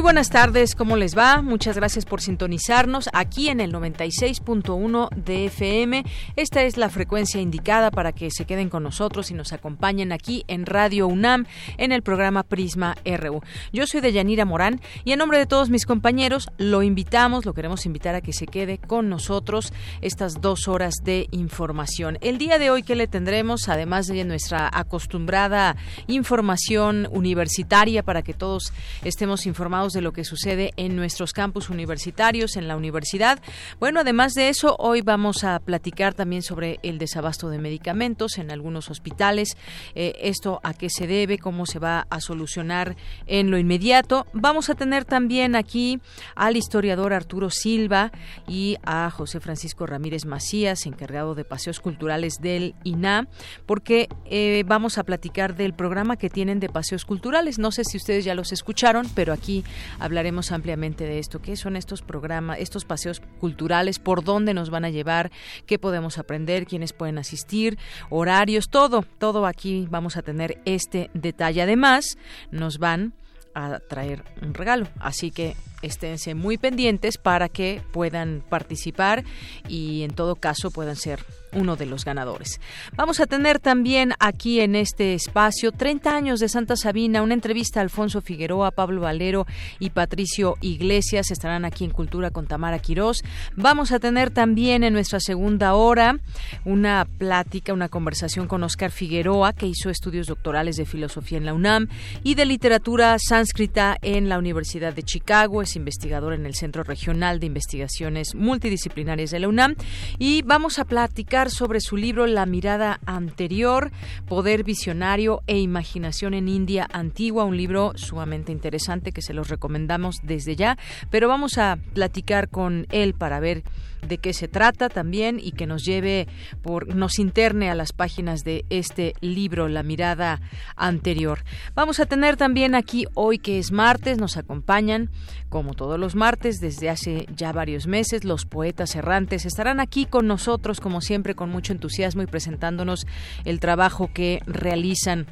Muy buenas tardes, ¿cómo les va? Muchas gracias por sintonizarnos aquí en el 96.1 de FM. Esta es la frecuencia indicada para que se queden con nosotros y nos acompañen aquí en Radio UNAM en el programa Prisma RU. Yo soy Deyanira Morán y en nombre de todos mis compañeros lo invitamos, lo queremos invitar a que se quede con nosotros estas dos horas de información. El día de hoy que le tendremos, además de nuestra acostumbrada información universitaria para que todos estemos informados de lo que sucede en nuestros campus universitarios, en la universidad. Bueno, además de eso, hoy vamos a platicar también sobre el desabasto de medicamentos en algunos hospitales, eh, esto a qué se debe, cómo se va a solucionar en lo inmediato. Vamos a tener también aquí al historiador Arturo Silva y a José Francisco Ramírez Macías, encargado de paseos culturales del INA, porque eh, vamos a platicar del programa que tienen de paseos culturales. No sé si ustedes ya los escucharon, pero aquí hablaremos ampliamente de esto. ¿Qué son estos programas, estos paseos culturales? ¿Por dónde nos van a llevar? ¿Qué podemos aprender? ¿Quiénes pueden asistir? Horarios, todo, todo aquí vamos a tener este detalle. Además, nos van a traer un regalo. Así que esténse muy pendientes para que puedan participar y en todo caso puedan ser uno de los ganadores. Vamos a tener también aquí en este espacio 30 años de Santa Sabina, una entrevista a Alfonso Figueroa, Pablo Valero y Patricio Iglesias estarán aquí en Cultura con Tamara Quirós. Vamos a tener también en nuestra segunda hora una plática, una conversación con Oscar Figueroa, que hizo estudios doctorales de filosofía en la UNAM y de literatura sánscrita en la Universidad de Chicago investigador en el Centro Regional de Investigaciones Multidisciplinarias de la UNAM. Y vamos a platicar sobre su libro La mirada anterior, Poder Visionario e Imaginación en India Antigua, un libro sumamente interesante que se los recomendamos desde ya, pero vamos a platicar con él para ver de qué se trata también y que nos lleve por nos interne a las páginas de este libro La mirada anterior. Vamos a tener también aquí hoy que es martes nos acompañan como todos los martes desde hace ya varios meses los poetas errantes estarán aquí con nosotros como siempre con mucho entusiasmo y presentándonos el trabajo que realizan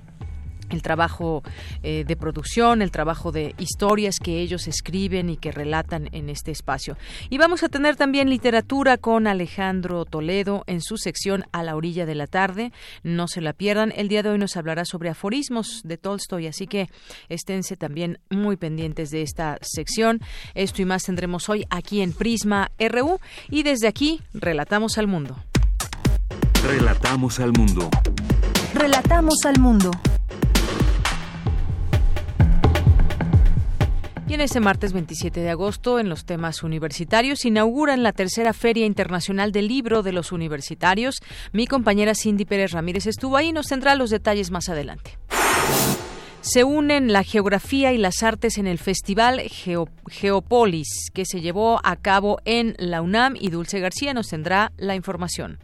el trabajo eh, de producción, el trabajo de historias que ellos escriben y que relatan en este espacio. Y vamos a tener también literatura con Alejandro Toledo en su sección A la orilla de la tarde. No se la pierdan. El día de hoy nos hablará sobre aforismos de Tolstoy, así que esténse también muy pendientes de esta sección. Esto y más tendremos hoy aquí en Prisma RU y desde aquí relatamos al mundo. Relatamos al mundo. Relatamos al mundo. Y en este martes 27 de agosto, en los temas universitarios, inauguran la tercera Feria Internacional del Libro de los Universitarios. Mi compañera Cindy Pérez Ramírez estuvo ahí y nos tendrá los detalles más adelante. Se unen la geografía y las artes en el Festival Geopolis, que se llevó a cabo en la UNAM y Dulce García nos tendrá la información.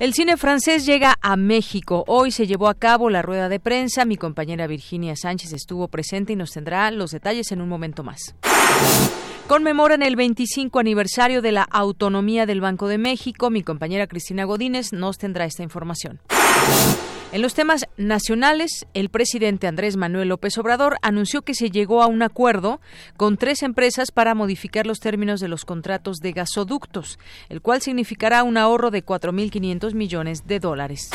El cine francés llega a México. Hoy se llevó a cabo la rueda de prensa. Mi compañera Virginia Sánchez estuvo presente y nos tendrá los detalles en un momento más. Conmemoran el 25 aniversario de la autonomía del Banco de México. Mi compañera Cristina Godínez nos tendrá esta información. En los temas nacionales, el presidente Andrés Manuel López Obrador anunció que se llegó a un acuerdo con tres empresas para modificar los términos de los contratos de gasoductos, el cual significará un ahorro de 4.500 millones de dólares.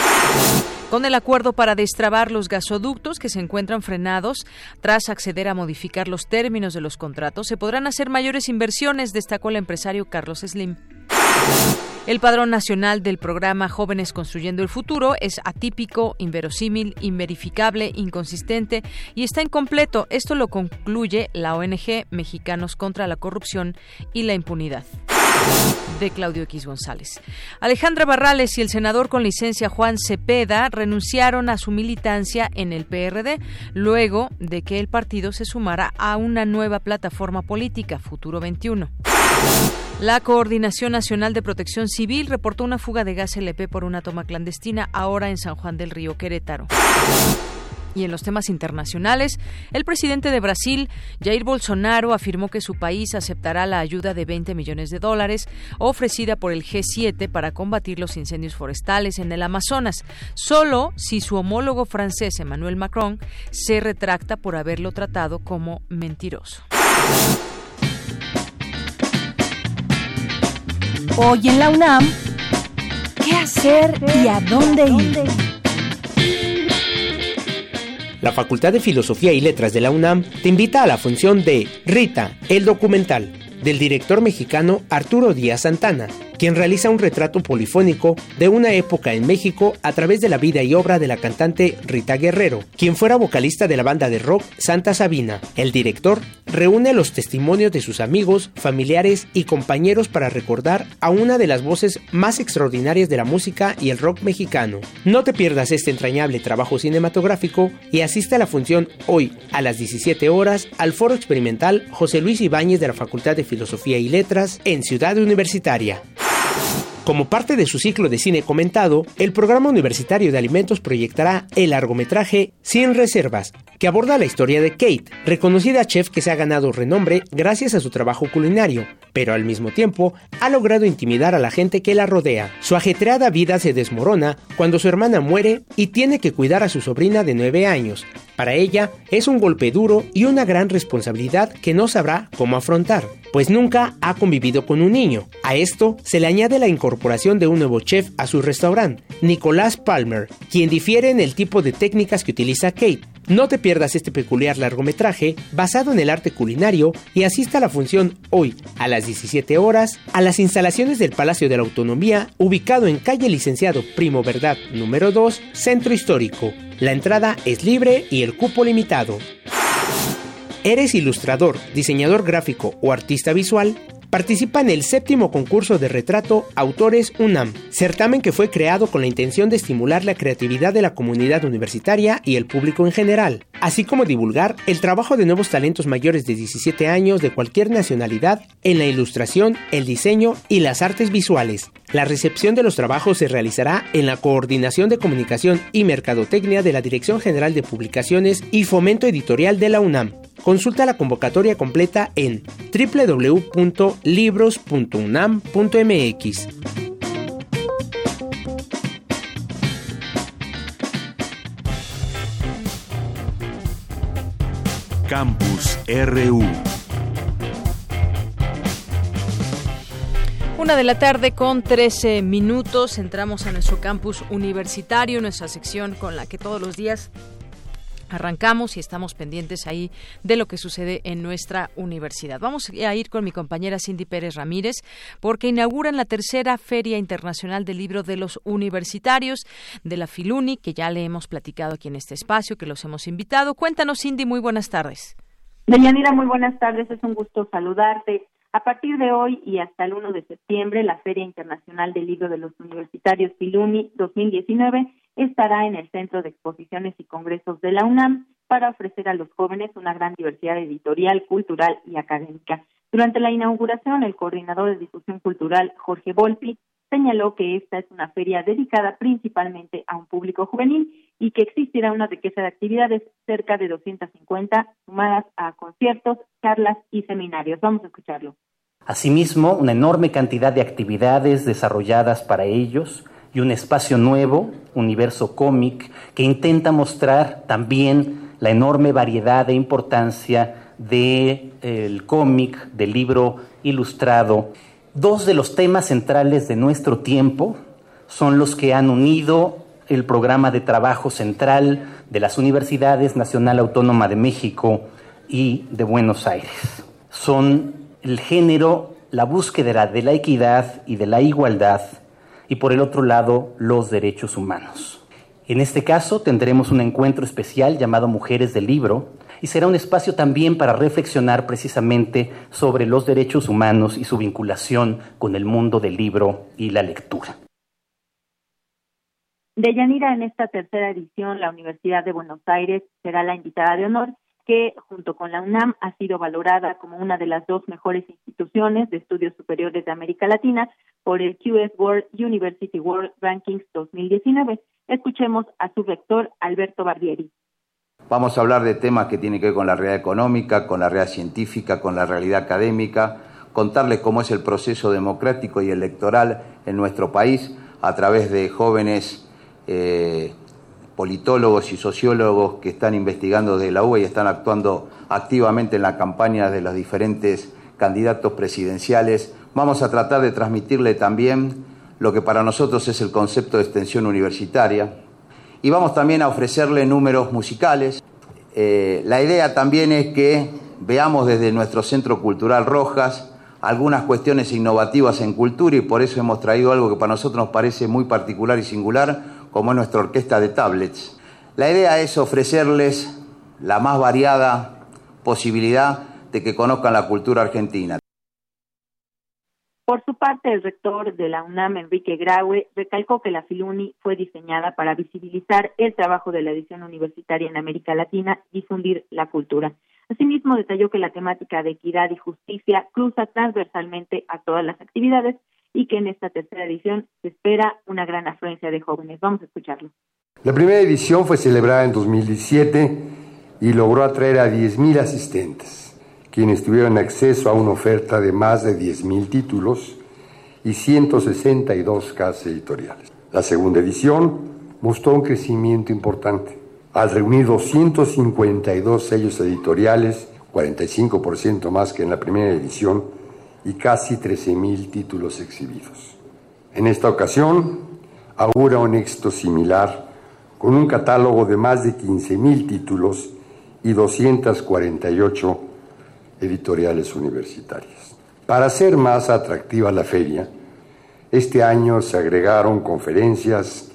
Con el acuerdo para destrabar los gasoductos que se encuentran frenados tras acceder a modificar los términos de los contratos, se podrán hacer mayores inversiones, destacó el empresario Carlos Slim. El padrón nacional del programa Jóvenes Construyendo el Futuro es atípico, inverosímil, inverificable, inconsistente y está incompleto. Esto lo concluye la ONG Mexicanos contra la Corrupción y la Impunidad de Claudio X González. Alejandra Barrales y el senador con licencia Juan Cepeda renunciaron a su militancia en el PRD luego de que el partido se sumara a una nueva plataforma política, Futuro 21. La Coordinación Nacional de Protección Civil reportó una fuga de gas LP por una toma clandestina ahora en San Juan del Río, Querétaro. Y en los temas internacionales, el presidente de Brasil, Jair Bolsonaro, afirmó que su país aceptará la ayuda de 20 millones de dólares ofrecida por el G7 para combatir los incendios forestales en el Amazonas, solo si su homólogo francés, Emmanuel Macron, se retracta por haberlo tratado como mentiroso. Hoy en la UNAM, ¿qué hacer y a dónde ir? La Facultad de Filosofía y Letras de la UNAM te invita a la función de Rita, el documental, del director mexicano Arturo Díaz Santana, quien realiza un retrato polifónico de una época en México a través de la vida y obra de la cantante Rita Guerrero, quien fuera vocalista de la banda de rock Santa Sabina. El director reúne los testimonios de sus amigos, familiares y compañeros para recordar a una de las voces más extraordinarias de la música y el rock mexicano. No te pierdas este entrañable trabajo cinematográfico y asiste a la función hoy a las 17 horas al Foro Experimental José Luis Ibáñez de la Facultad de Filosofía y Letras en Ciudad Universitaria. Como parte de su ciclo de cine comentado, el programa universitario de alimentos proyectará el largometraje Sin Reservas, que aborda la historia de Kate, reconocida chef que se ha ganado renombre gracias a su trabajo culinario, pero al mismo tiempo ha logrado intimidar a la gente que la rodea. Su ajetreada vida se desmorona cuando su hermana muere y tiene que cuidar a su sobrina de 9 años. Para ella es un golpe duro y una gran responsabilidad que no sabrá cómo afrontar pues nunca ha convivido con un niño. A esto se le añade la incorporación de un nuevo chef a su restaurante, Nicolás Palmer, quien difiere en el tipo de técnicas que utiliza Kate. No te pierdas este peculiar largometraje basado en el arte culinario y asista a la función hoy a las 17 horas a las instalaciones del Palacio de la Autonomía ubicado en calle Licenciado Primo Verdad número 2, Centro Histórico. La entrada es libre y el cupo limitado. ¿Eres ilustrador, diseñador gráfico o artista visual? Participa en el séptimo concurso de retrato Autores UNAM, certamen que fue creado con la intención de estimular la creatividad de la comunidad universitaria y el público en general, así como divulgar el trabajo de nuevos talentos mayores de 17 años de cualquier nacionalidad en la ilustración, el diseño y las artes visuales. La recepción de los trabajos se realizará en la Coordinación de Comunicación y Mercadotecnia de la Dirección General de Publicaciones y Fomento Editorial de la UNAM. Consulta la convocatoria completa en www.libros.unam.mx. Campus RU. Una de la tarde con 13 minutos. Entramos a nuestro campus universitario, nuestra sección con la que todos los días Arrancamos y estamos pendientes ahí de lo que sucede en nuestra universidad. Vamos a ir con mi compañera Cindy Pérez Ramírez porque inauguran la tercera Feria Internacional del Libro de los Universitarios de la Filuni, que ya le hemos platicado aquí en este espacio, que los hemos invitado. Cuéntanos, Cindy, muy buenas tardes. Deyanira, muy buenas tardes. Es un gusto saludarte. A partir de hoy y hasta el 1 de septiembre, la Feria Internacional del Libro de los Universitarios Filuni 2019 estará en el Centro de Exposiciones y Congresos de la UNAM para ofrecer a los jóvenes una gran diversidad editorial, cultural y académica. Durante la inauguración, el coordinador de difusión cultural, Jorge Volpi, señaló que esta es una feria dedicada principalmente a un público juvenil y que existirá una riqueza de actividades, cerca de 250, sumadas a conciertos, charlas y seminarios. Vamos a escucharlo. Asimismo, una enorme cantidad de actividades desarrolladas para ellos, y un espacio nuevo, Universo Cómic, que intenta mostrar también la enorme variedad e importancia del de, cómic, del libro ilustrado. Dos de los temas centrales de nuestro tiempo son los que han unido el programa de trabajo central de las Universidades Nacional Autónoma de México y de Buenos Aires. Son el género la búsqueda de la equidad y de la igualdad y por el otro lado los derechos humanos. En este caso tendremos un encuentro especial llamado Mujeres del Libro y será un espacio también para reflexionar precisamente sobre los derechos humanos y su vinculación con el mundo del libro y la lectura. De Yanira, en esta tercera edición, la Universidad de Buenos Aires será la invitada de honor que junto con la UNAM ha sido valorada como una de las dos mejores instituciones de estudios superiores de América Latina por el QS World University World Rankings 2019. Escuchemos a su rector, Alberto Barbieri. Vamos a hablar de temas que tienen que ver con la realidad económica, con la realidad científica, con la realidad académica, contarles cómo es el proceso democrático y electoral en nuestro país a través de jóvenes eh, politólogos y sociólogos que están investigando desde la UBA y están actuando activamente en la campaña de los diferentes candidatos presidenciales. Vamos a tratar de transmitirle también lo que para nosotros es el concepto de extensión universitaria. Y vamos también a ofrecerle números musicales. Eh, la idea también es que veamos desde nuestro Centro Cultural Rojas algunas cuestiones innovativas en cultura y por eso hemos traído algo que para nosotros nos parece muy particular y singular, como es nuestra orquesta de tablets. La idea es ofrecerles la más variada posibilidad de que conozcan la cultura argentina. Por su parte, el rector de la UNAM, Enrique Graue, recalcó que la Filuni fue diseñada para visibilizar el trabajo de la edición universitaria en América Latina y difundir la cultura. Asimismo, detalló que la temática de equidad y justicia cruza transversalmente a todas las actividades y que en esta tercera edición se espera una gran afluencia de jóvenes. Vamos a escucharlo. La primera edición fue celebrada en 2017 y logró atraer a 10.000 asistentes, quienes tuvieron acceso a una oferta de más de 10.000 títulos y 162 casas editoriales. La segunda edición mostró un crecimiento importante, al reunir 252 sellos editoriales, 45% más que en la primera edición, y casi 13.000 títulos exhibidos. En esta ocasión, augura un éxito similar con un catálogo de más de 15.000 títulos y 248 editoriales universitarias. Para hacer más atractiva la feria, este año se agregaron conferencias,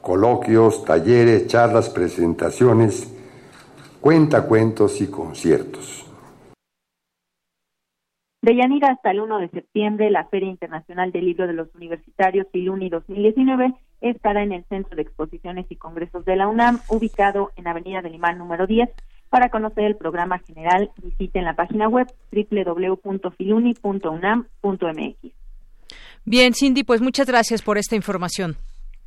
coloquios, talleres, charlas, presentaciones, cuentacuentos y conciertos. De Yanira hasta el 1 de septiembre, la Feria Internacional del Libro de los Universitarios Filuni 2019 estará en el Centro de Exposiciones y Congresos de la UNAM, ubicado en Avenida del Imán número 10. Para conocer el programa general, visiten la página web www.filuni.unam.mx. Bien, Cindy, pues muchas gracias por esta información.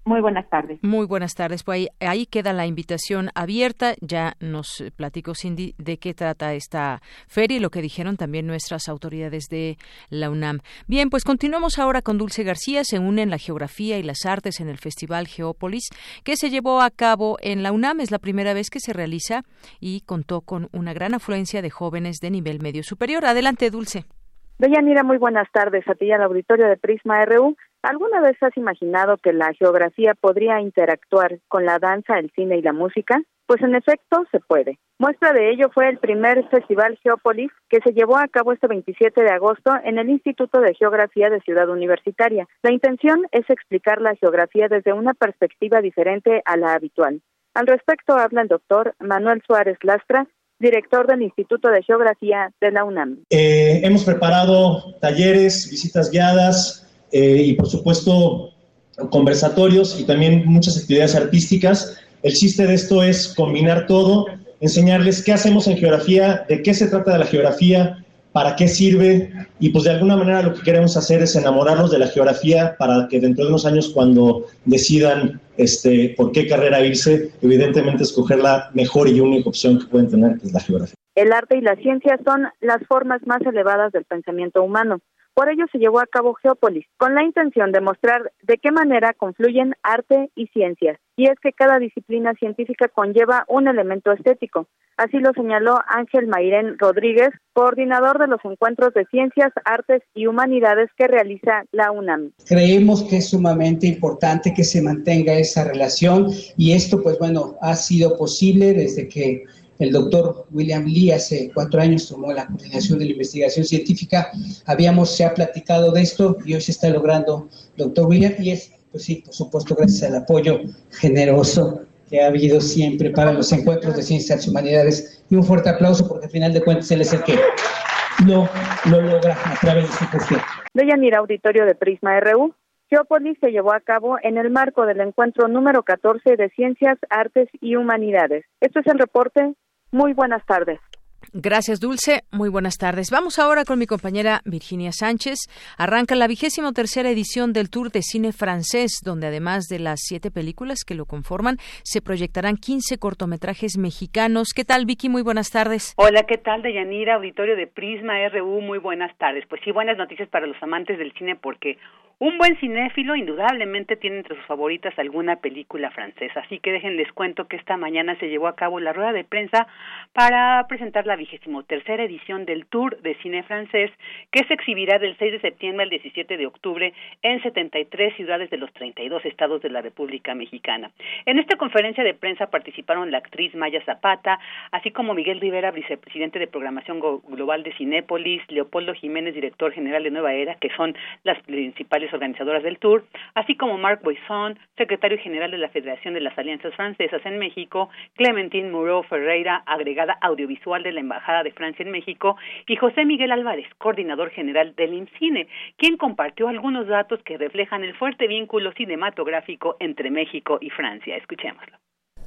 Muy buenas tardes. Muy buenas tardes. Pues ahí, queda la invitación abierta. Ya nos platicó Cindy de qué trata esta feria y lo que dijeron también nuestras autoridades de la UNAM. Bien, pues continuamos ahora con Dulce García. Se unen la geografía y las artes en el Festival Geópolis que se llevó a cabo en la UNAM. Es la primera vez que se realiza y contó con una gran afluencia de jóvenes de nivel medio superior. Adelante, Dulce. Deyanira, muy buenas tardes a ti y al auditorio de Prisma RU. ¿Alguna vez has imaginado que la geografía podría interactuar con la danza, el cine y la música? Pues en efecto se puede. Muestra de ello fue el primer Festival Geópolis que se llevó a cabo este 27 de agosto en el Instituto de Geografía de Ciudad Universitaria. La intención es explicar la geografía desde una perspectiva diferente a la habitual. Al respecto habla el doctor Manuel Suárez Lastra, director del Instituto de Geografía de la UNAM. Eh, hemos preparado talleres, visitas guiadas, eh, y por supuesto conversatorios y también muchas actividades artísticas. El chiste de esto es combinar todo, enseñarles qué hacemos en geografía, de qué se trata de la geografía, para qué sirve y pues de alguna manera lo que queremos hacer es enamorarlos de la geografía para que dentro de unos años cuando decidan este, por qué carrera irse, evidentemente escoger la mejor y única opción que pueden tener, que es la geografía. El arte y la ciencia son las formas más elevadas del pensamiento humano. Por ello se llevó a cabo Geópolis, con la intención de mostrar de qué manera confluyen arte y ciencias. Y es que cada disciplina científica conlleva un elemento estético. Así lo señaló Ángel Mairén Rodríguez, coordinador de los encuentros de ciencias, artes y humanidades que realiza la UNAM. Creemos que es sumamente importante que se mantenga esa relación y esto, pues bueno, ha sido posible desde que el doctor William Lee hace cuatro años tomó la coordinación de la investigación científica. Habíamos, se ha platicado de esto y hoy se está logrando, doctor William, y es, pues sí, por supuesto, gracias al apoyo generoso que ha habido siempre para los encuentros de ciencias y humanidades. Y un fuerte aplauso porque al final de cuentas él es el que lo, lo logra a través de su gestión. Deyanira Auditorio de Prisma RU. Geópolis se llevó a cabo en el marco del encuentro número 14 de Ciencias, Artes y Humanidades. Esto es el reporte. Muy buenas tardes. Gracias, Dulce. Muy buenas tardes. Vamos ahora con mi compañera Virginia Sánchez. Arranca la vigésimo tercera edición del Tour de Cine Francés, donde además de las siete películas que lo conforman, se proyectarán 15 cortometrajes mexicanos. ¿Qué tal, Vicky? Muy buenas tardes. Hola, ¿qué tal, Deyanira? Auditorio de Prisma RU. Muy buenas tardes. Pues sí, buenas noticias para los amantes del cine porque un buen cinéfilo indudablemente tiene entre sus favoritas alguna película francesa, así que déjenles cuento que esta mañana se llevó a cabo la rueda de prensa para presentar la vigésimo tercera edición del Tour de Cine Francés, que se exhibirá del 6 de septiembre al 17 de octubre en 73 ciudades de los 32 estados de la República Mexicana. En esta conferencia de prensa participaron la actriz Maya Zapata, así como Miguel Rivera, vicepresidente de programación global de Cinépolis, Leopoldo Jiménez, director general de Nueva Era, que son las principales organizadoras del tour, así como Marc Boisson, secretario general de la Federación de las Alianzas Francesas en México, Clementine Moreau Ferreira, agregada audiovisual de la Embajada de Francia en México, y José Miguel Álvarez, coordinador general del IMCINE, quien compartió algunos datos que reflejan el fuerte vínculo cinematográfico entre México y Francia. Escuchémoslo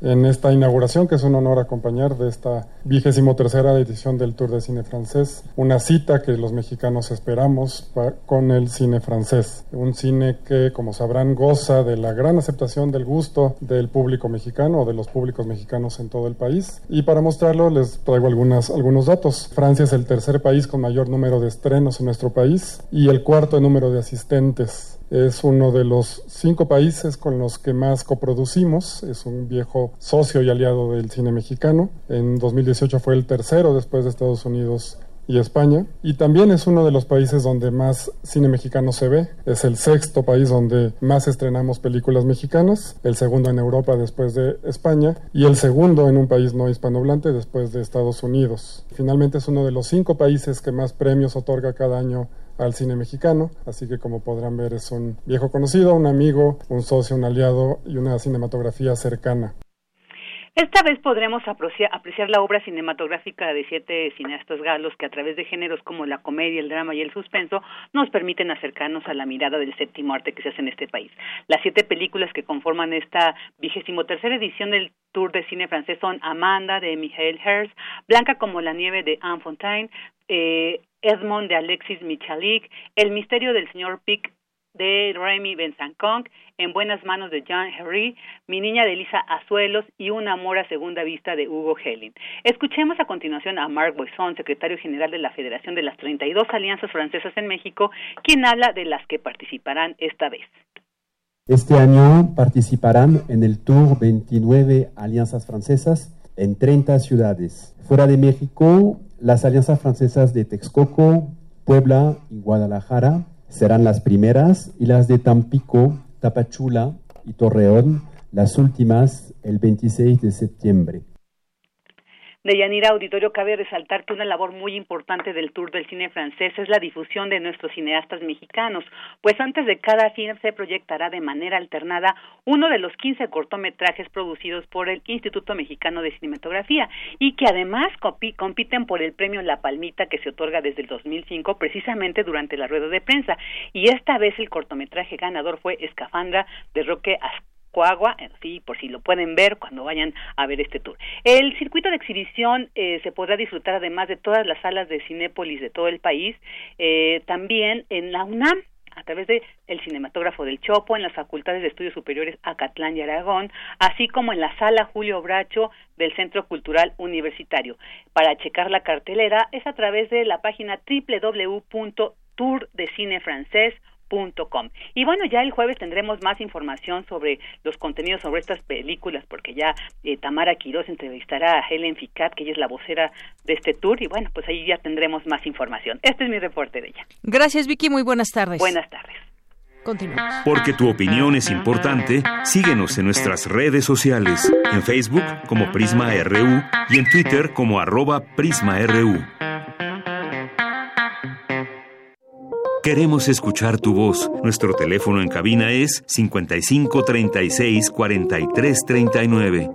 en esta inauguración, que es un honor acompañar de esta vigésimo tercera edición del Tour de Cine Francés, una cita que los mexicanos esperamos con el cine francés, un cine que, como sabrán, goza de la gran aceptación del gusto del público mexicano o de los públicos mexicanos en todo el país. Y para mostrarlo les traigo algunos datos. Francia es el tercer país con mayor número de estrenos en nuestro país y el cuarto número de asistentes es uno de los cinco países con los que más coproducimos. Es un viejo socio y aliado del cine mexicano. En 2018 fue el tercero después de Estados Unidos y España. Y también es uno de los países donde más cine mexicano se ve. Es el sexto país donde más estrenamos películas mexicanas, el segundo en Europa después de España y el segundo en un país no hispanohablante después de Estados Unidos. Finalmente es uno de los cinco países que más premios otorga cada año al cine mexicano, así que como podrán ver es un viejo conocido, un amigo, un socio, un aliado y una cinematografía cercana. Esta vez podremos apreciar la obra cinematográfica de siete cineastas galos que a través de géneros como la comedia, el drama y el suspenso nos permiten acercarnos a la mirada del séptimo arte que se hace en este país. Las siete películas que conforman esta vigésimo tercera edición del Tour de Cine Francés son Amanda de Michael Herz, Blanca como la nieve de Anne Fontaine, eh, Edmond de Alexis Michalik, El misterio del señor Pic de Remy Benzancong, En buenas manos de John Henry, Mi niña de Lisa Azuelos y Un amor a segunda vista de Hugo Helling. Escuchemos a continuación a Marc Boisson, secretario general de la Federación de las 32 Alianzas Francesas en México, quien habla de las que participarán esta vez. Este año participarán en el Tour 29 Alianzas Francesas en 30 ciudades. Fuera de México, las alianzas francesas de Texcoco, Puebla y Guadalajara serán las primeras y las de Tampico, Tapachula y Torreón las últimas el 26 de septiembre. De Yanira Auditorio cabe resaltar que una labor muy importante del Tour del Cine Francés es la difusión de nuestros cineastas mexicanos, pues antes de cada film se proyectará de manera alternada uno de los 15 cortometrajes producidos por el Instituto Mexicano de Cinematografía y que además compiten por el premio La Palmita que se otorga desde el 2005 precisamente durante la rueda de prensa. Y esta vez el cortometraje ganador fue Escafandra de Roque Coagua, sí, por si lo pueden ver cuando vayan a ver este tour. El circuito de exhibición eh, se podrá disfrutar además de todas las salas de Cinépolis de todo el país, eh, también en la UNAM, a través de el cinematógrafo del Chopo, en las facultades de estudios superiores Acatlán y Aragón, así como en la sala Julio Bracho del Centro Cultural Universitario. Para checar la cartelera es a través de la página www.tourdecinefrancés.com y bueno, ya el jueves tendremos más información sobre los contenidos sobre estas películas, porque ya eh, Tamara Quiroz entrevistará a Helen Ficat, que ella es la vocera de este tour, y bueno, pues ahí ya tendremos más información. Este es mi reporte de ella. Gracias, Vicky. Muy buenas tardes. Buenas tardes. Continuamos. Porque tu opinión es importante, síguenos en nuestras redes sociales, en Facebook como Prisma RU y en Twitter como arroba PrismaRU. Queremos escuchar tu voz. Nuestro teléfono en cabina es 55 36 43 39.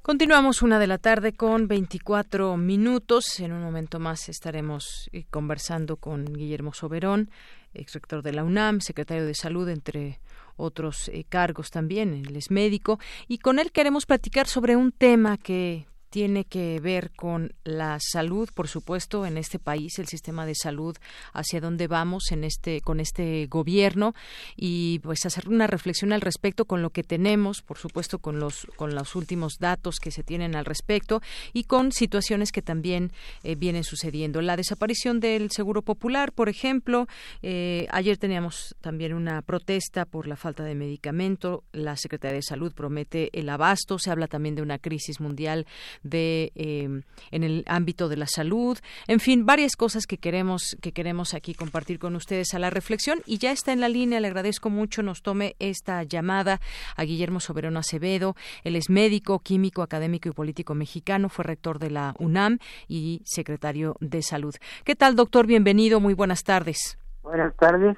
Continuamos una de la tarde con 24 minutos. En un momento más estaremos eh, conversando con Guillermo Soberón, ex rector de la UNAM, secretario de Salud, entre otros eh, cargos también. Él es médico y con él queremos platicar sobre un tema que tiene que ver con la salud, por supuesto, en este país, el sistema de salud, hacia dónde vamos en este, con este gobierno y pues hacer una reflexión al respecto con lo que tenemos, por supuesto, con los, con los últimos datos que se tienen al respecto y con situaciones que también eh, vienen sucediendo. La desaparición del Seguro Popular, por ejemplo, eh, ayer teníamos también una protesta por la falta de medicamento. La Secretaría de Salud promete el abasto. Se habla también de una crisis mundial de em, en el ámbito de la salud, en fin, varias cosas que queremos que queremos aquí compartir con ustedes a la reflexión y ya está en la línea, le agradezco mucho nos tome esta llamada a Guillermo Soberano Acevedo, él es médico, químico, académico y político mexicano, fue rector de la UNAM y secretario de Salud. ¿Qué tal, doctor? Bienvenido, muy buenas tardes. Buenas tardes.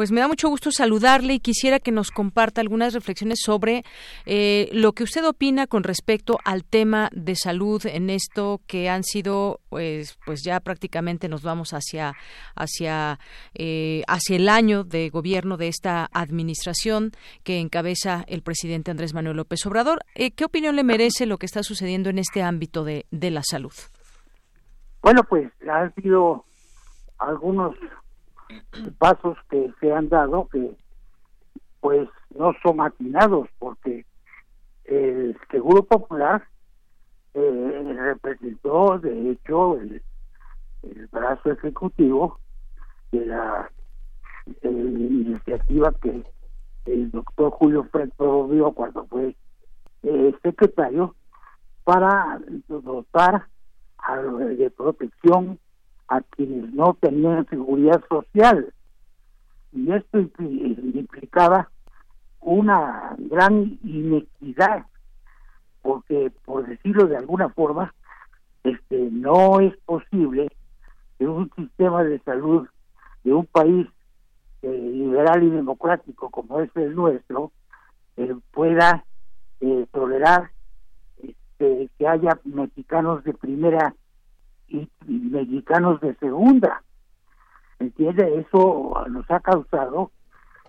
Pues me da mucho gusto saludarle y quisiera que nos comparta algunas reflexiones sobre eh, lo que usted opina con respecto al tema de salud en esto que han sido, pues, pues ya prácticamente nos vamos hacia hacia eh, hacia el año de gobierno de esta administración que encabeza el presidente Andrés Manuel López Obrador. Eh, ¿Qué opinión le merece lo que está sucediendo en este ámbito de, de la salud? Bueno, pues han sido algunos pasos que se han dado que pues no son maquinados porque el Seguro Popular eh, representó de hecho el, brazo ejecutivo de la iniciativa que el doctor Julio Fred promovió cuando fue eh, secretario para dotar de protección a quienes no tenían seguridad social. Y esto implicaba una gran inequidad, porque, por decirlo de alguna forma, este no es posible que un sistema de salud de un país eh, liberal y democrático como es el nuestro eh, pueda eh, tolerar este, que haya mexicanos de primera y, mexicanos de segunda. ¿Entiende? Eso nos ha causado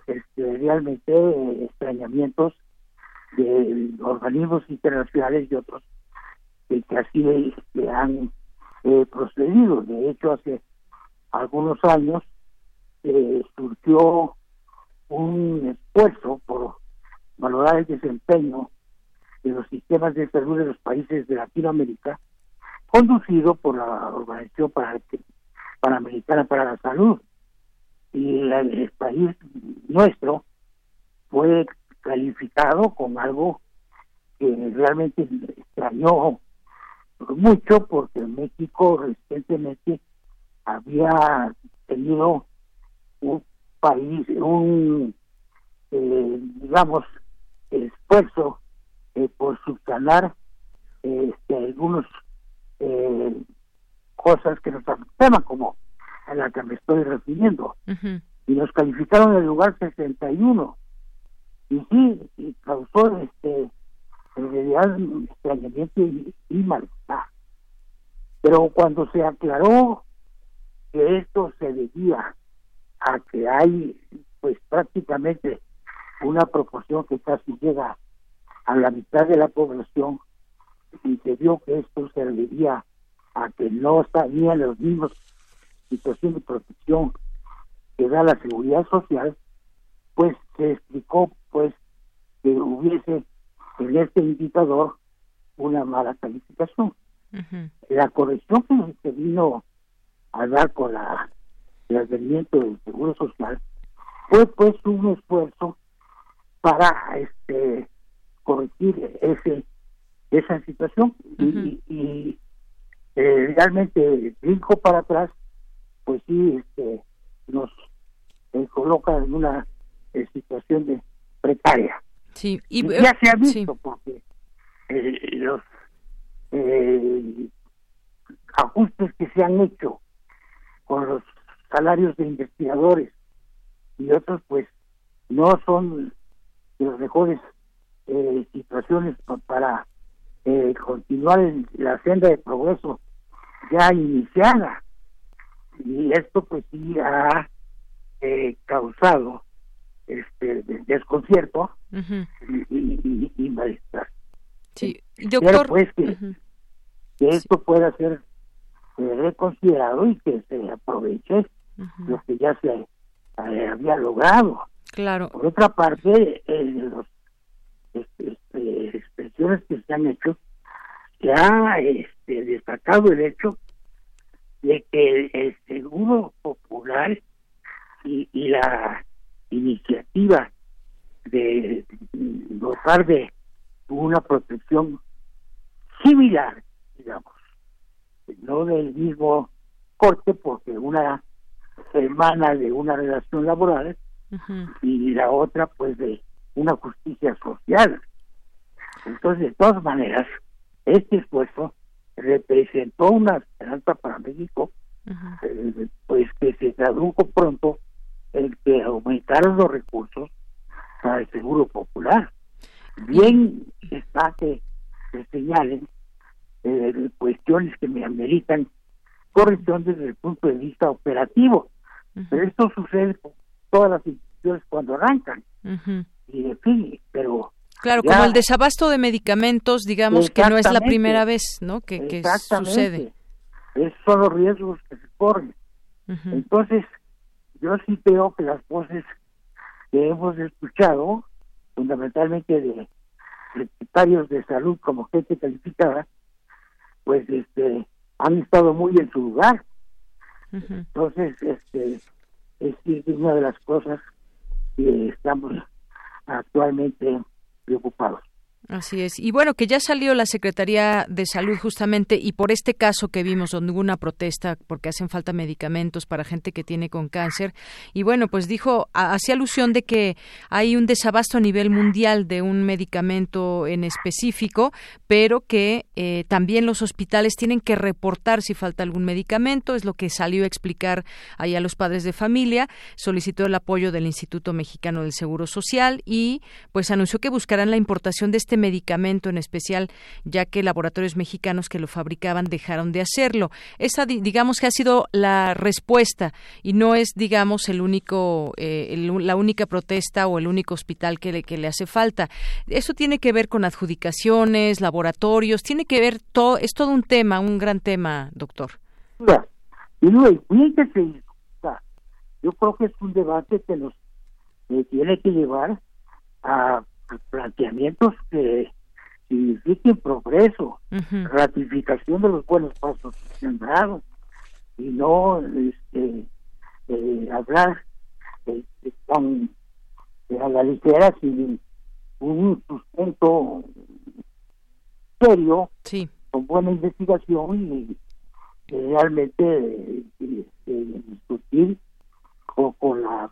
este, realmente extrañamientos de organismos internacionales y otros que, así han eh, procedido. De hecho, hace algunos años eh, surgió un esfuerzo por valorar el desempeño de los sistemas de salud de los países de Latinoamérica conducido por la Organización Panamericana para la Salud. Y el, país nuestro fue calificado con algo que realmente extrañó mucho porque México recientemente había tenido un país, un, eh, digamos, esfuerzo eh, por subsanar este, algunos eh, cosas que nos afectaban, como a la que me estoy refiriendo. Y nos calificaron en el lugar 61. Y sí, y causó este en realidad extrañamiento y, y malestar. Pero cuando se aclaró que esto se debía a que hay pues prácticamente una proporción que casi llega a la mitad de la población y se vio que esto serviría a que no estarían los mismos situación de protección que da la seguridad social, pues se explicó pues que hubiese en este indicador una mala calificación. La corrección que se vino a dar con la, el advenimiento del seguro social fue pues un esfuerzo para este corregir ese esa situación y, eh, realmente brinco para atrás pues sí este nos eh, coloca en una eh, situación de precaria. Sí, y, ya se ha visto porque los ajustes que se han hecho con los salarios de investigadores y otros pues no son los mejores eh, situaciones para eh, continuar en la senda de progreso ya iniciada. Y esto pues sí ha eh, causado este desconcierto y, y, malestar. Sí doctor pues que, esto pueda ser reconsiderado y que se aproveche lo que ya se había logrado. Claro. Por otra parte los este, que se han hecho, se ha este, destacado el hecho de que el, seguro popular y, la iniciativa de gozar de una protección similar, digamos, no del mismo corte, porque una semana de una relación laboral y la otra pues de una justicia social. Entonces, de todas maneras, este esfuerzo representó una esperanza para México, eh, pues que se tradujo pronto en que aumentaron los recursos para el Seguro Popular. Bien está que se señalen eh, cuestiones que me ameritan corrección desde el punto de vista operativo. Pero esto sucede con todas las instituciones cuando arrancan y en fin, pero Claro, como el desabasto de medicamentos, digamos que no es la primera vez, ¿no? Que, que sucede. Esos son los riesgos que se corren. Entonces, yo sí creo que las voces que hemos escuchado, fundamentalmente de secretarios de salud como gente calificada, pues este han estado muy en su lugar. Entonces, este es una de las cosas que estamos actualmente preocupados. Así es. Y bueno, que ya salió la Secretaría de Salud justamente y por este caso que vimos donde hubo una protesta porque hacen falta medicamentos para gente que tiene con cáncer. Y bueno, pues dijo hacía alusión de que hay un desabasto a nivel mundial de un medicamento en específico, pero que eh, también los hospitales tienen que reportar si falta algún medicamento, es lo que salió a explicar ahí a los padres de familia, solicitó el apoyo del Instituto Mexicano del Seguro Social y pues anunció que buscarán la importación de este medicamento en especial, ya que laboratorios mexicanos que lo fabricaban dejaron de hacerlo. Esa, digamos que ha sido la respuesta y no es, digamos, el único, eh, la única protesta o el único hospital que le, que le hace falta. Eso tiene que ver con adjudicaciones, laboratorios, tiene que ver todo, es todo un tema, un gran tema, doctor. Y Yo creo que es un debate que nos eh, tiene que llevar a planteamientos que signifiquen progreso, ratificación de los buenos pasos que se han dado y no este, eh, hablar este, con, a la ligera sin un sustento serio, con buena investigación y realmente este, discutir con, con la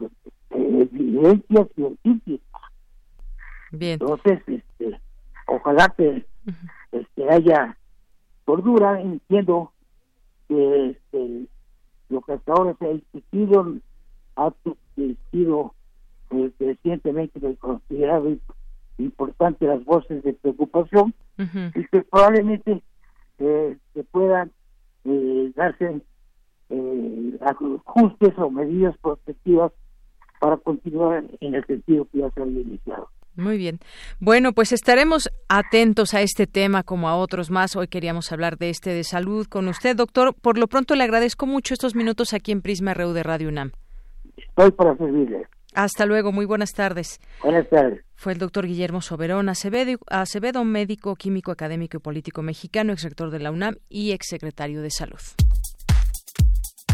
evidencia científica entonces, este, ojalá que este, haya cordura, entiendo que este, lo que hasta ahora se ha discutido ha sido eh, recientemente considerado importante las voces de preocupación y que probablemente eh, se puedan eh, darse ajustes o medidas protectivas para continuar en el sentido que ya se había iniciado. Muy bien. Bueno, pues estaremos atentos a este tema como a otros más. Hoy queríamos hablar de este de salud con usted, doctor. Por lo pronto le agradezco mucho estos minutos aquí en Prisma RU de Radio UNAM. Estoy para servirle. Hasta luego, muy buenas tardes. Buenas tardes. Fue el doctor Guillermo Soberón Acevedo, Acevedo, médico, químico, académico y político mexicano, exrector de la UNAM y exsecretario de Salud.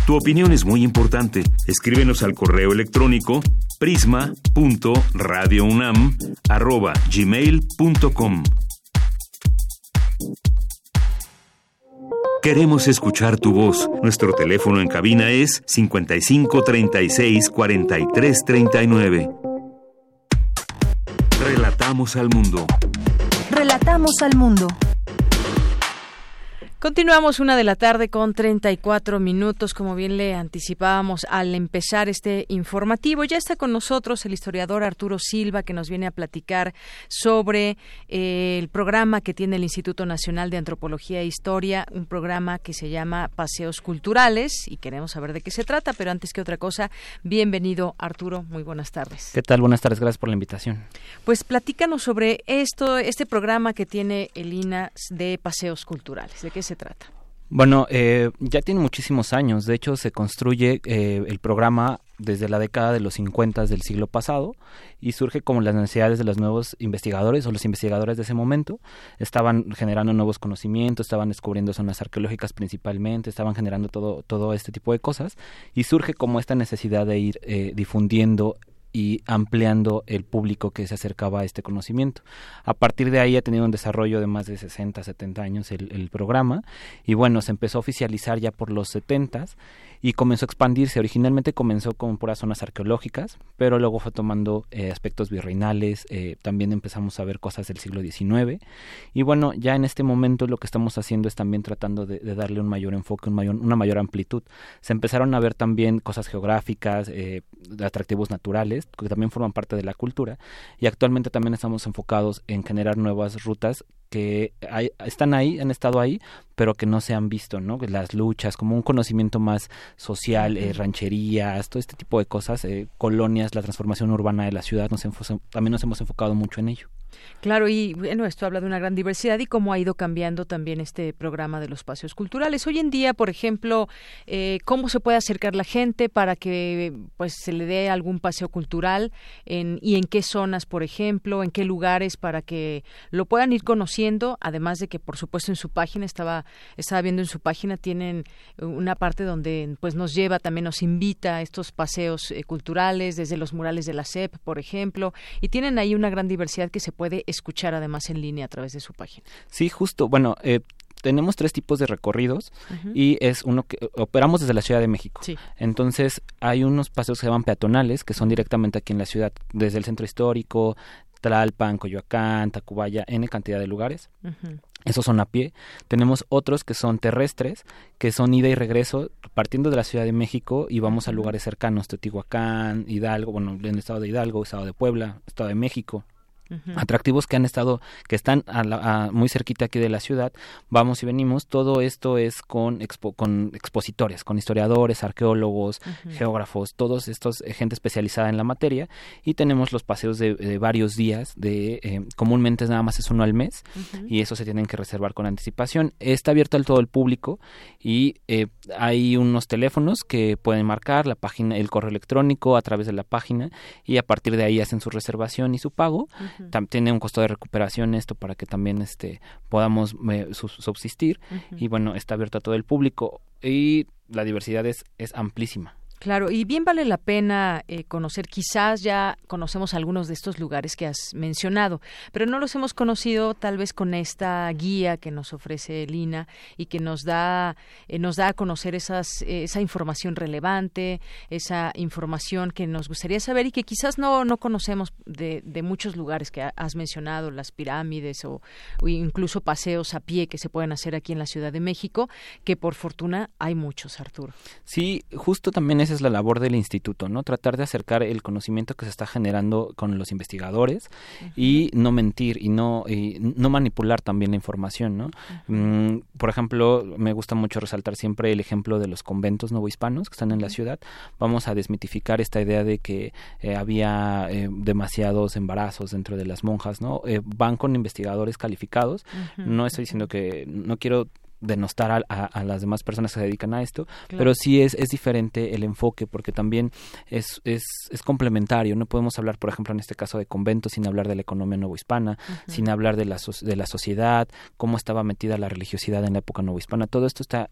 Tu opinión es muy importante. Escríbenos al correo electrónico prisma.radiounam@gmail.com. Queremos escuchar tu voz. Nuestro teléfono en cabina es 55 36 43 39. Relatamos al mundo. Relatamos al mundo. Continuamos una de la tarde con 34 minutos, como bien le anticipábamos al empezar este informativo. Ya está con nosotros el historiador Arturo Silva, que nos viene a platicar sobre eh, el programa que tiene el Instituto Nacional de Antropología e Historia, un programa que se llama Paseos Culturales, y queremos saber de qué se trata, pero antes que otra cosa, bienvenido Arturo, muy buenas tardes. ¿Qué tal? Buenas tardes, gracias por la invitación. Pues platícanos sobre esto, este programa que tiene el INA de Paseos Culturales, ¿de qué se trata? Bueno, eh, ya tiene muchísimos años. De hecho, se construye eh, el programa desde la década de los 50 del siglo pasado y surge como las necesidades de los nuevos investigadores o los investigadores de ese momento. Estaban generando nuevos conocimientos, estaban descubriendo zonas arqueológicas principalmente, estaban generando todo, todo este tipo de cosas y surge como esta necesidad de ir eh, difundiendo y ampliando el público que se acercaba a este conocimiento. A partir de ahí ha tenido un desarrollo de más de 60, 70 años el, programa y bueno, se empezó a oficializar ya por los 70 y comenzó a expandirse. Originalmente comenzó con puras zonas arqueológicas, pero luego fue tomando eh, aspectos virreinales, eh, también empezamos a ver cosas del siglo XIX y bueno, ya en este momento lo que estamos haciendo es también tratando de, darle un mayor enfoque, un mayor, una mayor amplitud. Se empezaron a ver también cosas geográficas, eh, atractivos naturales, que también forman parte de la cultura y actualmente también estamos enfocados en generar nuevas rutas que están ahí, han estado ahí, pero que no se han visto, ¿no? Las luchas, como un conocimiento más social, eh, rancherías, todo este tipo de cosas, eh, colonias, la transformación urbana de la ciudad, nos también nos hemos enfocado mucho en ello. Claro, y bueno, esto habla de una gran diversidad y cómo ha ido cambiando también este programa de los espacios culturales. Hoy en día, por ejemplo, eh, cómo se puede acercar la gente para que pues se le dé algún paseo cultural en, y en qué zonas, por ejemplo, en qué lugares para que lo puedan ir conociendo, además de que por supuesto en su página estaba estaba viendo en su página tienen una parte donde pues nos lleva también nos invita a estos paseos eh, culturales desde los murales de la SEP, por ejemplo, y tienen ahí una gran diversidad que se puede escuchar además en línea a través de su página. Sí, justo. Bueno, eh, tenemos tres tipos de recorridos y es uno que operamos desde la Ciudad de México. Entonces hay unos paseos que se llaman peatonales que son directamente aquí en la ciudad, desde el centro histórico, Tlalpan, Coyoacán, Tacubaya, N cantidad de lugares. Esos son a pie. Tenemos otros que son terrestres, que son ida y regreso, partiendo de la Ciudad de México y vamos a lugares cercanos, Teotihuacán, Hidalgo, bueno, en el estado de Hidalgo, estado de Puebla, estado de México, atractivos que han estado, que están muy cerquita aquí de la ciudad, vamos y venimos, todo esto es con, con expositores, con historiadores, arqueólogos, geógrafos, todos estos eh, gente especializada en la materia. Y tenemos los paseos de, varios días, de eh, comúnmente nada más es uno al mes y eso se tienen que reservar con anticipación. Está abierto al todo el público y eh, hay unos teléfonos que pueden marcar la página, el correo electrónico a través de la página y a partir de ahí hacen su reservación y su pago tiene un costo de recuperación esto para que también este podamos subsistir. Y bueno está abierto a todo el público. Y la diversidad es, es amplísima Claro, y bien vale la pena eh, conocer, quizás ya conocemos algunos de estos lugares que has mencionado, pero no los hemos conocido tal vez con esta guía que nos ofrece Lina y que nos da, eh, nos da a conocer esas, esa información relevante, esa información que nos gustaría saber y que quizás no, no conocemos de, muchos lugares que has mencionado, las pirámides o, o incluso paseos a pie que se pueden hacer aquí en la Ciudad de México, que por fortuna hay muchos, Arturo. Sí, justo también es es la labor del instituto, ¿no? Tratar de acercar el conocimiento que se está generando con los investigadores y no mentir y no, y no manipular también la información, ¿no? Mm, por ejemplo, me gusta mucho resaltar siempre el ejemplo de los conventos novohispanos que están en la ciudad. Vamos a desmitificar esta idea de que eh, había eh, demasiados embarazos dentro de las monjas, ¿no? Eh, van con investigadores calificados. No estoy diciendo que no quiero denostar a, a, las demás personas que se dedican a esto, pero sí es, es diferente el enfoque porque también es, es, es, complementario. No podemos hablar, por ejemplo, en este caso de conventos sin hablar de la economía novohispana, sin hablar de la, de la sociedad, cómo estaba metida la religiosidad en la época novohispana. Todo esto está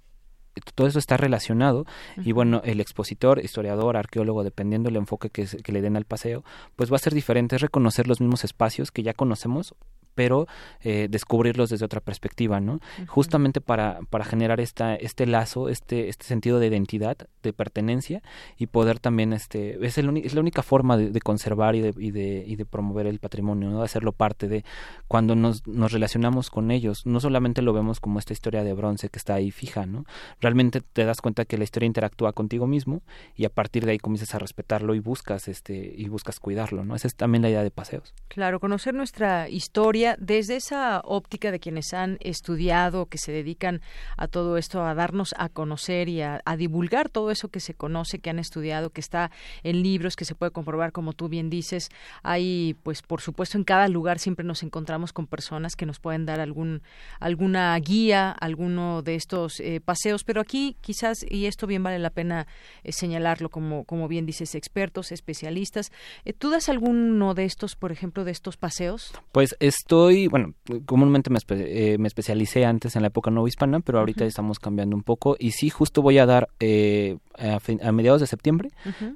todo eso está relacionado y bueno, el expositor, historiador, arqueólogo, dependiendo del enfoque que, que, le den al paseo, pues va a ser diferente, es reconocer los mismos espacios que ya conocemos, pero eh, descubrirlos desde otra perspectiva, ¿no? Justamente para, para generar esta, este lazo, este, este sentido de identidad, de pertenencia y poder también, este, es, el, es la única forma de, conservar y de, y de, y de promover el patrimonio, ¿no? De hacerlo parte de cuando nos, nos relacionamos con ellos, no solamente lo vemos como esta historia de bronce que está ahí fija, ¿no? Realmente te das cuenta que la historia interactúa contigo mismo y a partir de ahí comienzas a respetarlo y buscas, este, y buscas cuidarlo, ¿no? Esa es también la idea de paseos. Claro, conocer nuestra historia desde esa óptica de quienes han estudiado, que se dedican a todo esto, a darnos a conocer y a, divulgar todo eso que se conoce, que han estudiado, que está en libros, que se puede comprobar, como tú bien dices. Hay, pues, por supuesto, en cada lugar siempre nos encontramos con personas que nos pueden dar algún, alguna guía, alguno de estos eh, paseos, pero aquí quizás, y esto bien vale la pena eh, señalarlo, como, como bien dices, expertos, especialistas. Eh, ¿Tú das alguno de estos, por ejemplo, de estos paseos? Pues estoy, bueno, comúnmente me, eh, me especialicé antes en la época no hispana, pero ahorita estamos cambiando un poco. Y sí, justo voy a dar eh, a, mediados de septiembre,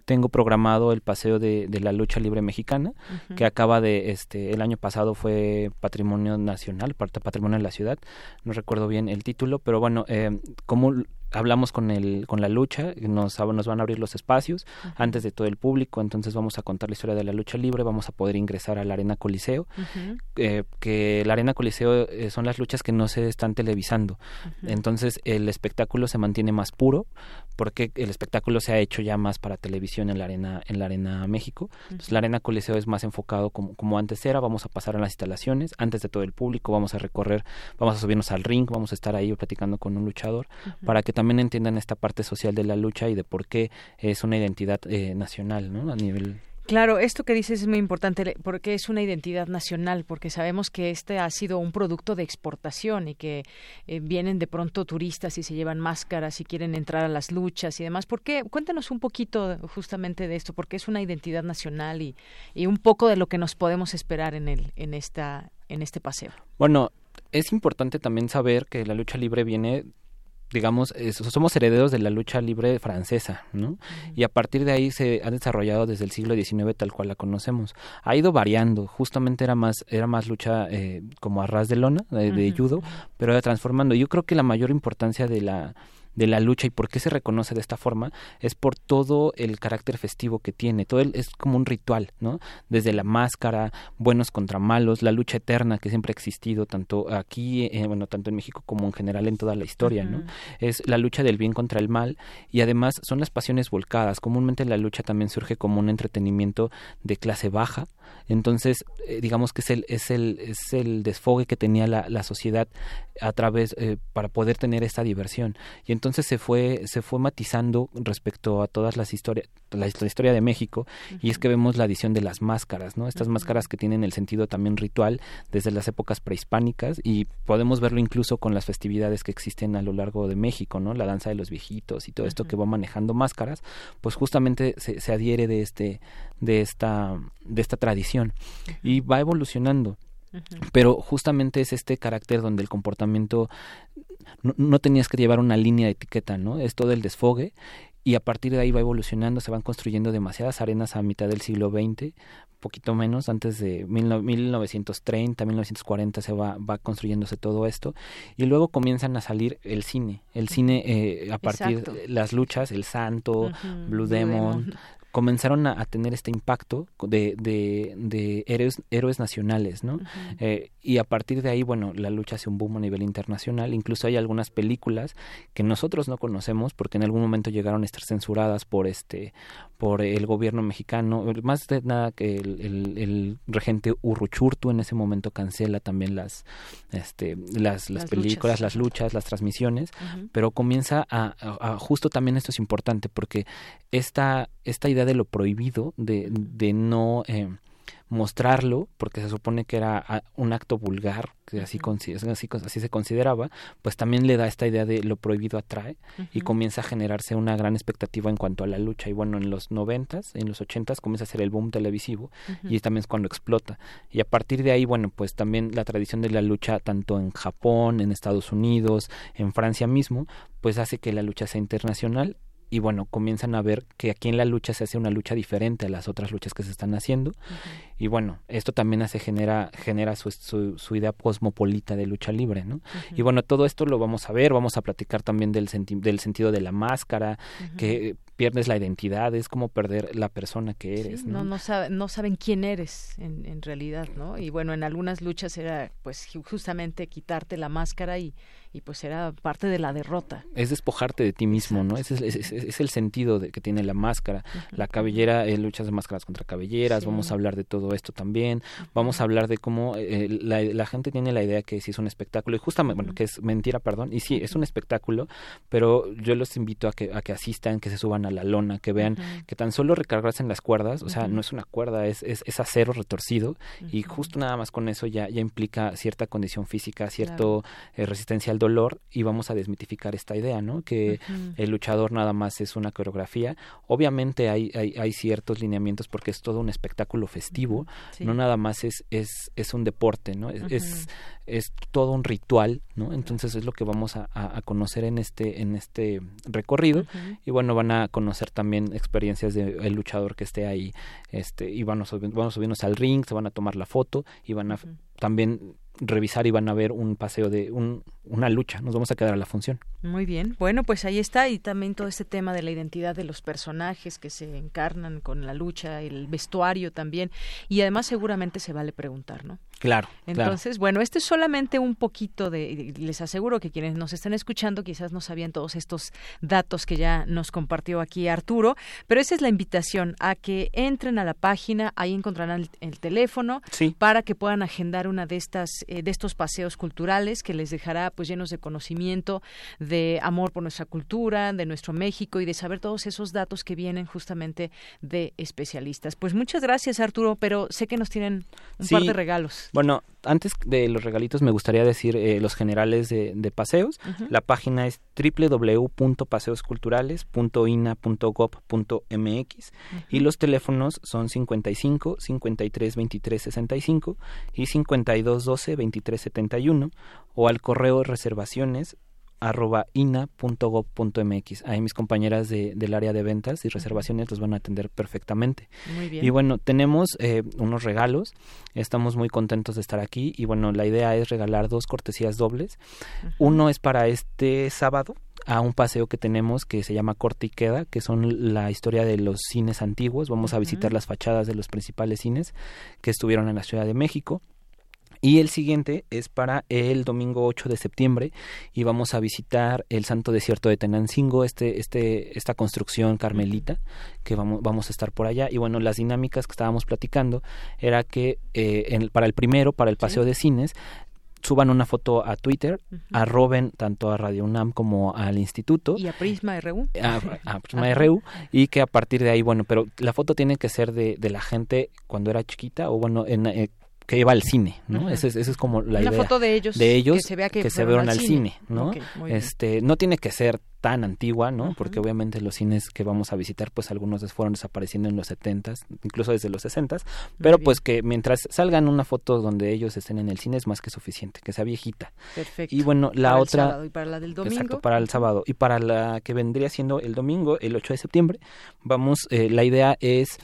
tengo programado el paseo de, la lucha libre mexicana, que acaba de, este, el año pasado fue Patrimonio Nacional, parte Patrimonio de la Ciudad, no recuerdo bien el título, pero bueno, eh, como hablamos con el con la lucha nos nos van a abrir los espacios antes de todo el público entonces vamos a contar la historia de la lucha libre vamos a poder ingresar a la arena coliseo eh, que la arena coliseo eh, son las luchas que no se están televisando. Entonces el espectáculo se mantiene más puro porque el espectáculo se ha hecho ya más para televisión en la arena en la arena México. Entonces la arena coliseo es más enfocado como como antes era vamos a pasar a las instalaciones antes de todo el público vamos a recorrer vamos a subirnos al ring vamos a estar ahí platicando con un luchador para que también entiendan esta parte social de la lucha y de por qué es una identidad eh, nacional, ¿no? A nivel Claro, esto que dices es muy importante porque es una identidad nacional, porque sabemos que este ha sido un producto de exportación y que eh, vienen de pronto turistas y se llevan máscaras y quieren entrar a las luchas y demás. ¿Por qué? Cuéntanos un poquito justamente de esto, porque es una identidad nacional y, y un poco de lo que nos podemos esperar en el en esta en este paseo. Bueno, es importante también saber que la lucha libre viene digamos, somos herederos de la lucha libre francesa, ¿no? Y a partir de ahí se ha desarrollado desde el siglo XIX tal cual la conocemos. Ha ido variando, justamente era más, era más lucha eh, como a ras de lona, de, de judo, pero era transformando. Yo creo que la mayor importancia de la de la lucha y por qué se reconoce de esta forma es por todo el carácter festivo que tiene. Todo es como un ritual, ¿no? Desde la máscara, buenos contra malos, la lucha eterna que siempre ha existido tanto aquí, eh, bueno, tanto en México como en general en toda la historia, ¿no? Es la lucha del bien contra el mal y además son las pasiones volcadas. Comúnmente la lucha también surge como un entretenimiento de clase baja, entonces, eh, digamos que es el, es el, es el desfogue que tenía la, la sociedad a través, eh, para poder tener esta diversión. Y entonces se fue, se fue matizando respecto a todas las historias, la, historia de México, y es que vemos la adición de las máscaras, ¿no? Estas máscaras que tienen el sentido también ritual desde las épocas prehispánicas, y podemos verlo incluso con las festividades que existen a lo largo de México, ¿no? La danza de los viejitos y todo esto que va manejando máscaras, pues justamente se, se adhiere de este, de esta, de esta tradición y va evolucionando. Pero justamente es este carácter donde el comportamiento no, tenías que llevar una línea de etiqueta, ¿no? Es todo el desfogue y a partir de ahí va evolucionando, se van construyendo demasiadas arenas a mitad del siglo XX, poquito menos, antes de 1930, 1940 se va, va construyéndose todo esto y luego comienzan a salir el cine, el cine eh, a partir de las luchas, el Santo, Blue, Demon, comenzaron a, tener este impacto de, de, de héroes, héroes nacionales, ¿no? eh, y a partir de ahí, bueno, la lucha hace un boom a nivel internacional. Incluso hay algunas películas que nosotros no conocemos porque en algún momento llegaron a estar censuradas por este, por el gobierno mexicano. Más de nada que el, el, regente Urruchurtu en ese momento cancela también las, este, las, las, películas, las luchas, las transmisiones, pero comienza a, a, justo también esto es importante porque esta, esta idea de lo prohibido, de, de no eh, mostrarlo, porque se supone que era ah, un acto vulgar, que así, así, así, se consideraba, pues también le da esta idea de lo prohibido atrae y comienza a generarse una gran expectativa en cuanto a la lucha. Y bueno, en los noventas, en los ochentas comienza a ser el boom televisivo y también es cuando explota. Y a partir de ahí, bueno, pues también la tradición de la lucha tanto en Japón, en Estados Unidos, en Francia mismo, pues hace que la lucha sea internacional y bueno, comienzan a ver que aquí en la lucha se hace una lucha diferente a las otras luchas que se están haciendo. Y bueno, esto también hace, genera, genera su, su, idea cosmopolita de lucha libre, ¿no? Y bueno, todo esto lo vamos a ver, vamos a platicar también del, del sentido de la máscara, que pierdes la identidad, es como perder la persona que eres. ¿no? No, no, saben quién eres en, en, realidad, ¿no? Y bueno, en algunas luchas era pues justamente quitarte la máscara y, y pues era parte de la derrota. Es despojarte de ti mismo, ¿no? Ese es, el sentido de que tiene la máscara. La cabellera, eh, luchas de máscaras contra cabelleras, vamos a hablar de todo esto también, vamos a hablar de cómo eh, la, gente tiene la idea que si es un espectáculo, y justamente, bueno, que es mentira, perdón, y sí, es un espectáculo, pero yo los invito a que, a que asistan, que se suban a la lona, que vean que tan solo recargarse en las cuerdas, o sea, no es una cuerda, es, es, acero retorcido, y justo nada más con eso ya, ya implica cierta condición física, cierto eh, resistencia al dolor, y vamos a desmitificar esta idea, ¿no? Que el luchador nada más es una coreografía. Obviamente hay, hay, ciertos lineamientos porque es todo un espectáculo festivo, no nada más es, es, es un deporte, ¿no? Es, es, todo un ritual, ¿no? Entonces es lo que vamos a, conocer en este, en este recorrido y bueno, van a conocer también experiencias del luchador que esté ahí este, y van a, vamos a subirnos al ring, se van a tomar la foto y van a también revisar y van a ver un paseo de un, una lucha. Nos vamos a quedar a la función. Muy bien. Bueno, pues ahí está. Y también todo este tema de la identidad de los personajes que se encarnan con la lucha, el vestuario también. Y además seguramente se vale preguntar, ¿no? Claro. Entonces, bueno, este es solamente un poquito de, les aseguro que quienes nos están escuchando quizás no sabían todos estos datos que ya nos compartió aquí Arturo, pero esa es la invitación a que entren a la página, ahí encontrarán el, teléfono para que puedan agendar una de estas, eh, de estos paseos culturales que les dejará pues llenos de conocimiento, de amor por nuestra cultura, de nuestro México y de saber todos esos datos que vienen justamente de especialistas. Pues muchas gracias Arturo, pero sé que nos tienen un par de regalos. Bueno, antes de los regalitos me gustaría decir eh, los generales de, paseos. La página es www.paseosculturales.ina.gov.mx y los teléfonos son 55 53 23 65 y 52 12 23 71 o al correo reservaciones arroba ina.gov.mx. Ahí mis compañeras de, del área de ventas y reservaciones los van a atender perfectamente. Muy bien. Y bueno, tenemos eh, unos regalos. Estamos muy contentos de estar aquí y bueno, la idea es regalar dos cortesías dobles. Uno es para este sábado a un paseo que tenemos que se llama Corte y Queda, que son la historia de los cines antiguos. Vamos a visitar las fachadas de los principales cines que estuvieron en la Ciudad de México. Y el siguiente es para el domingo 8 de septiembre y vamos a visitar el Santo Desierto de Tenancingo, este, este, esta construcción carmelita que vamos, vamos a estar por allá. Y bueno, las dinámicas que estábamos platicando era que eh, para el primero, para el paseo de cines, suban una foto a Twitter, arroben tanto a Radio UNAM como al instituto. Y a Prisma RU. A, Prisma RU. Y que a partir de ahí, bueno, pero la foto tiene que ser de, de la gente cuando era chiquita o bueno, en, eh, que iba al cine, ¿no? Esa es, como la Una idea. foto de ellos. De ellos que se, vea que, se al cine, ¿no? este, no tiene que ser tan antigua, ¿no? Porque obviamente los cines que vamos a visitar, pues algunos fueron desapareciendo en los setentas, incluso desde los sesentas, pero pues que mientras salgan una foto donde ellos estén en el cine es más que suficiente, que sea viejita. Perfecto. Y bueno, la para otra... El sábado y para la del domingo. Exacto, para el sábado. Y para la que vendría siendo el domingo, el 8 de septiembre, vamos, eh, la idea es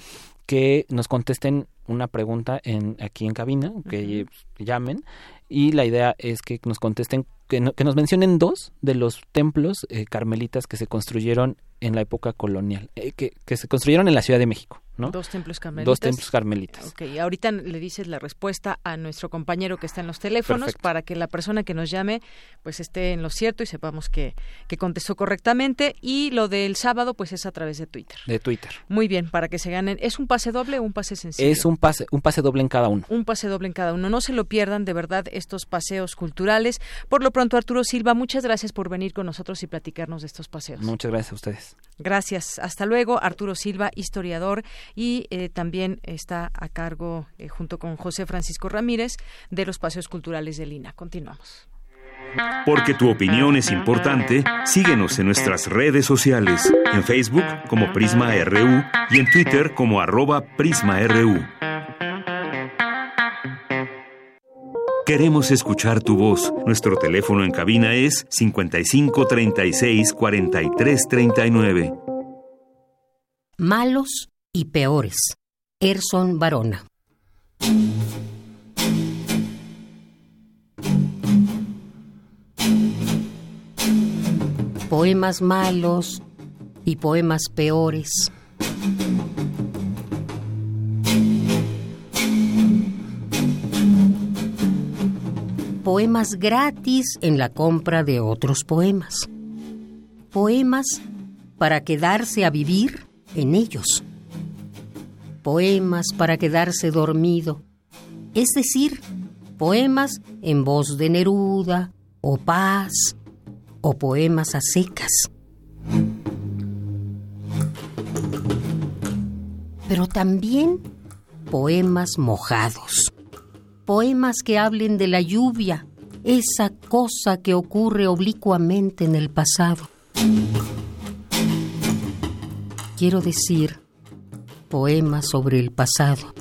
que nos contesten una pregunta en aquí en cabina, que llamen y la idea es que nos contesten, que, que nos mencionen dos de los templos eh, carmelitas que se construyeron en la época colonial, eh, que, que se construyeron en la Ciudad de México. Dos templos carmelitas. Dos templos carmelitas. Ok, ahorita le dices la respuesta a nuestro compañero que está en los teléfonos para que la persona que nos llame pues esté en lo cierto y sepamos que, que contestó correctamente. Y lo del sábado pues es a través de Twitter. De Twitter. Muy bien, para que se ganen. ¿Es un pase doble o un pase sencillo? Es un pase, un pase doble en cada uno. Un pase doble en cada uno. No se lo pierdan de verdad estos paseos culturales. Por lo pronto, Arturo Silva, muchas gracias por venir con nosotros y platicarnos de estos paseos. Muchas gracias a ustedes. Gracias. Hasta luego, Arturo Silva, historiador y eh, también está a cargo, eh, junto con José Francisco Ramírez, de los paseos culturales de Lina. Continuamos. Porque tu opinión es importante, síguenos en nuestras redes sociales, en Facebook como Prisma RU y en Twitter como arroba PrismaRU. Queremos escuchar tu voz. Nuestro teléfono en cabina es 55 36 43 39. Malos y peores. Erson Barona. Poemas malos y poemas peores. Poemas gratis en la compra de otros poemas. Poemas para quedarse a vivir en ellos. Poemas para quedarse dormido. Es decir, poemas en voz de Neruda o Paz o poemas a secas. Pero también poemas mojados. Poemas que hablen de la lluvia, esa cosa que ocurre oblicuamente en el pasado. Quiero decir poemas sobre el pasado.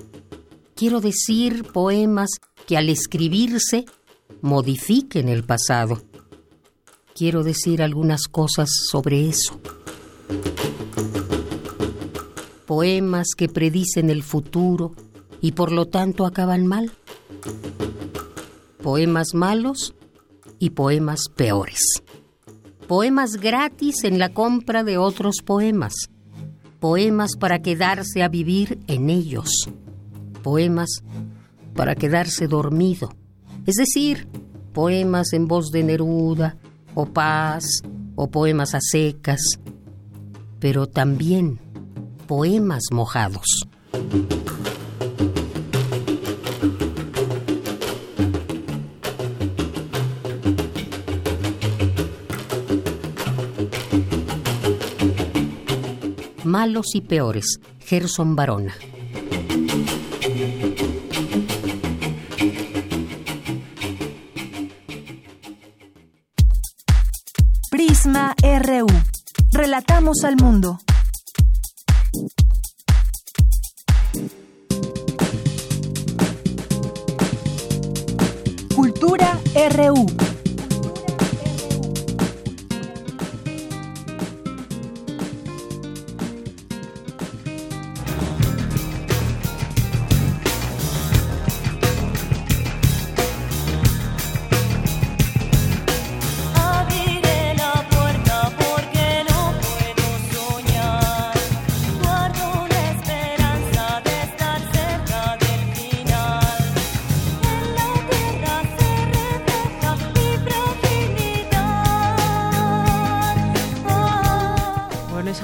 Quiero decir poemas que al escribirse modifiquen el pasado. Quiero decir algunas cosas sobre eso. Poemas que predicen el futuro y por lo tanto acaban mal. Poemas malos y poemas peores. Poemas gratis en la compra de otros poemas. Poemas para quedarse a vivir en ellos. Poemas para quedarse dormido. Es decir, poemas en voz de Neruda, o paz, o poemas a secas, pero también poemas mojados. Malos y peores, Gerson Barona. Prisma RU. Relatamos al mundo. Cultura RU.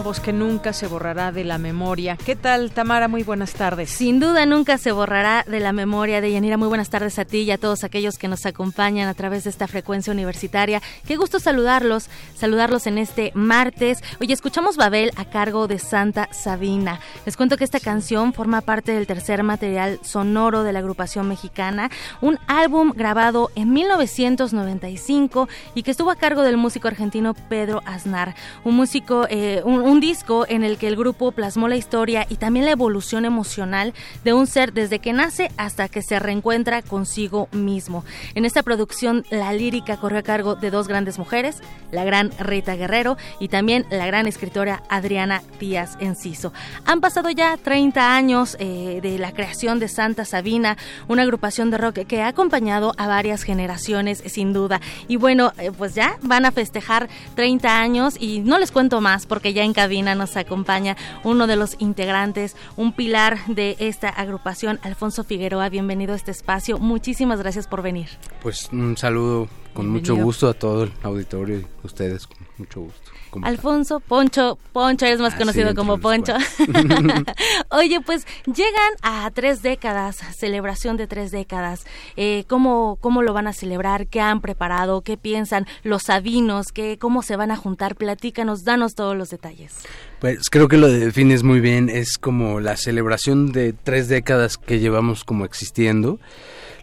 Voz que nunca se borrará de la memoria. ¿Qué tal, Tamara? Muy buenas tardes. Sin duda nunca se borrará de la memoria de Yanira. Muy buenas tardes a ti y a todos aquellos que nos acompañan a través de esta frecuencia universitaria. Qué gusto saludarlos, saludarlos en este martes. Hoy escuchamos Babel a cargo de Santa Sabina. Les cuento que esta canción forma parte del tercer material sonoro de la agrupación mexicana, un álbum grabado en 1995 y que estuvo a cargo del músico argentino Pedro Aznar. Un músico, eh, un, un disco en el que el grupo plasmó la historia y también la evolución emocional de un ser desde que nace hasta que se reencuentra consigo mismo. En esta producción la lírica corrió a cargo de dos grandes mujeres, la gran Rita Guerrero y también la gran escritora Adriana Díaz Enciso. Han pasado ya 30 años eh, de la creación de Santa Sabina, una agrupación de rock que ha acompañado a varias generaciones sin duda. Y bueno, eh, pues ya van a festejar 30 años y no les cuento más porque ya en cabina nos acompaña uno de los integrantes, un pilar de esta agrupación, Alfonso Figueroa. Bienvenido a este espacio. Muchísimas gracias por venir. Pues un saludo con Bienvenido. mucho gusto a todo el auditorio y a ustedes con mucho gusto. Alfonso, Poncho, Poncho, eres más Ah, conocido como Poncho. Oye, pues llegan a tres décadas, celebración de tres décadas. Eh, ¿cómo, ¿Cómo lo van a celebrar? ¿Qué han preparado? ¿Qué piensan los sabinos? ¿Qué, ¿Cómo se van a juntar? Platícanos, danos todos los detalles. Pues creo que lo defines muy bien, es como la celebración de tres décadas que llevamos como existiendo.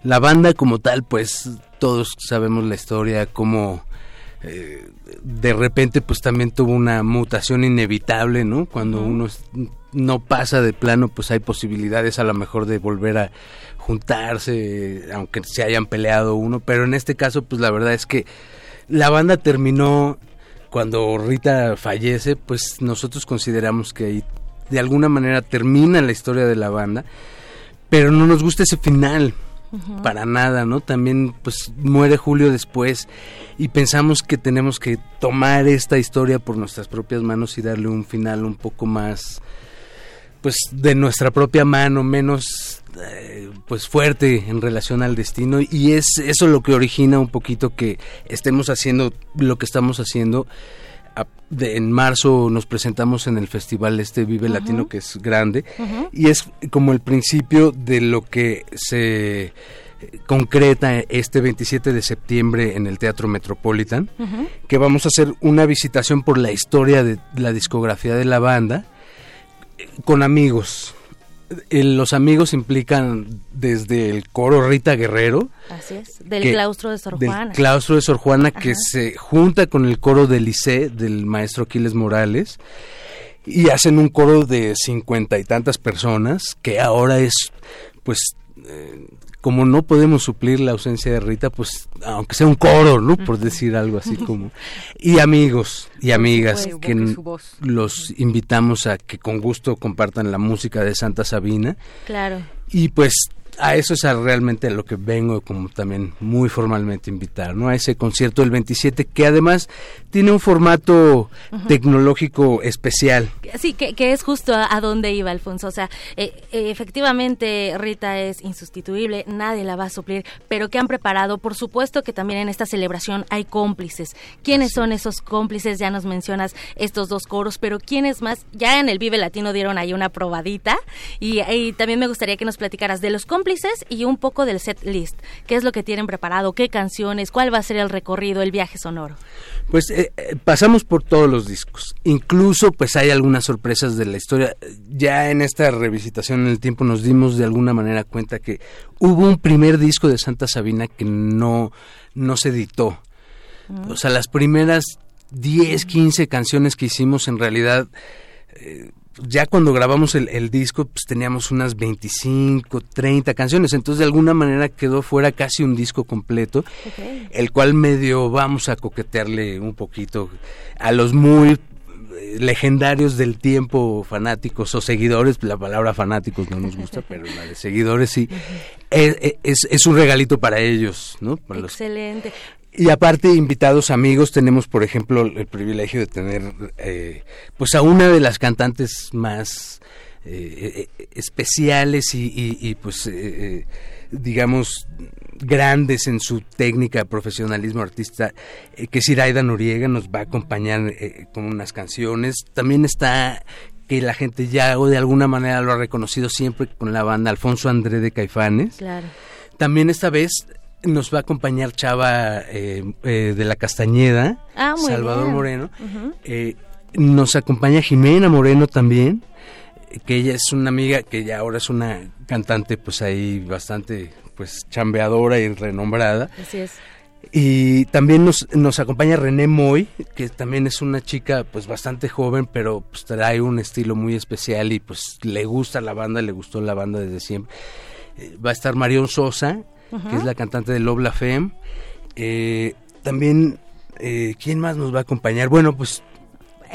La banda como tal, pues todos sabemos la historia, cómo eh, de repente pues también tuvo una mutación inevitable, ¿no? Cuando uno no pasa de plano, pues hay posibilidades a lo mejor de volver a juntarse, aunque se hayan peleado uno, pero en este caso pues la verdad es que la banda terminó cuando Rita fallece, pues nosotros consideramos que ahí de alguna manera termina la historia de la banda, pero no nos gusta ese final. Para nada, ¿no? También pues muere Julio después y pensamos que tenemos que tomar esta historia por nuestras propias manos y darle un final un poco más pues de nuestra propia mano, menos eh, pues fuerte en relación al destino y es eso lo que origina un poquito que estemos haciendo lo que estamos haciendo. De- en marzo nos presentamos en el festival este Vive. Latino que es grande y es como el principio de lo que se concreta este 27 de septiembre en el Teatro Metropolitan que vamos a hacer una visitación por la historia de la discografía de la banda eh, con amigos. Eh, Los amigos implican desde el coro Rita Guerrero, Así es, del que- claustro de Sor del Juana. claustro de Sor Juana, que se junta con el coro del Liceo del maestro Aquiles Morales y hacen un coro de cincuenta y tantas personas que ahora es, pues, eh, como no podemos suplir la ausencia de Rita, pues, aunque sea un coro, ¿no? Por decir algo así como. Y amigos y amigas que los invitamos a que con gusto compartan la música de Santa Sabina. Claro. Y pues a eso es a realmente a lo que vengo como también muy formalmente invitar, ¿no? A ese concierto del 27 que además tiene un formato tecnológico especial. Sí, que, que es justo a, a donde iba Alfonso. O sea, eh, eh, efectivamente Rita es insustituible, nadie la va a suplir, pero que han preparado, por supuesto que también en esta celebración hay cómplices. ¿Quiénes son esos cómplices? Ya nos mencionas estos dos coros, pero ¿quiénes más? Ya en el Vive Latino dieron ahí una probadita y, y también me gustaría que nos platicaras de los cómplices y un poco del set list. ¿Qué es lo que tienen preparado? ¿Qué canciones? ¿Cuál va a ser el recorrido, el viaje sonoro? Pues eh, eh, pasamos por todos los discos. Incluso pues hay algunas sorpresas de la historia. Ya en esta revisitación en el tiempo nos dimos de alguna manera cuenta que hubo un primer disco de Santa Sabina que no, no se editó. O sea, las primeras 10, 15 canciones que hicimos en realidad, eh, ya cuando grabamos el, el disco, pues teníamos unas 25, 30 canciones. Entonces, de alguna manera quedó fuera casi un disco completo, el cual medio vamos a coquetearle un poquito a los muy eh, legendarios del tiempo fanáticos o seguidores, la palabra fanáticos no nos gusta, pero la de seguidores sí, es, es- es un regalito para ellos, ¿no? Para los Excelente. Y aparte, invitados amigos, tenemos, por ejemplo, el privilegio de tener, eh, pues, a una de las cantantes más eh, eh, especiales y, y- y, pues, eh, eh, digamos, grandes en su técnica, profesionalismo artista, eh, que es Iraida Noriega, nos va a acompañar eh, con unas canciones. También está que la gente ya o de alguna manera lo ha reconocido siempre con la banda Alfonso André de Caifanes. Claro. También esta vez nos va a acompañar Chava eh, eh, de la Castañeda, Ah, Salvador bien. Moreno. Eh, nos acompaña Jimena Moreno también, que ella es una amiga que ya ahora es una cantante pues ahí bastante pues chambeadora y renombrada. Así es. Y también nos, nos acompaña René Moy, que también es una chica pues bastante joven, pero pues trae un estilo muy especial y pues le gusta la banda, le gustó la banda desde siempre. Va a estar Marión Sosa, que es la cantante de Love La Femme. Eh, también, eh, ¿quién más nos va a acompañar? Bueno, pues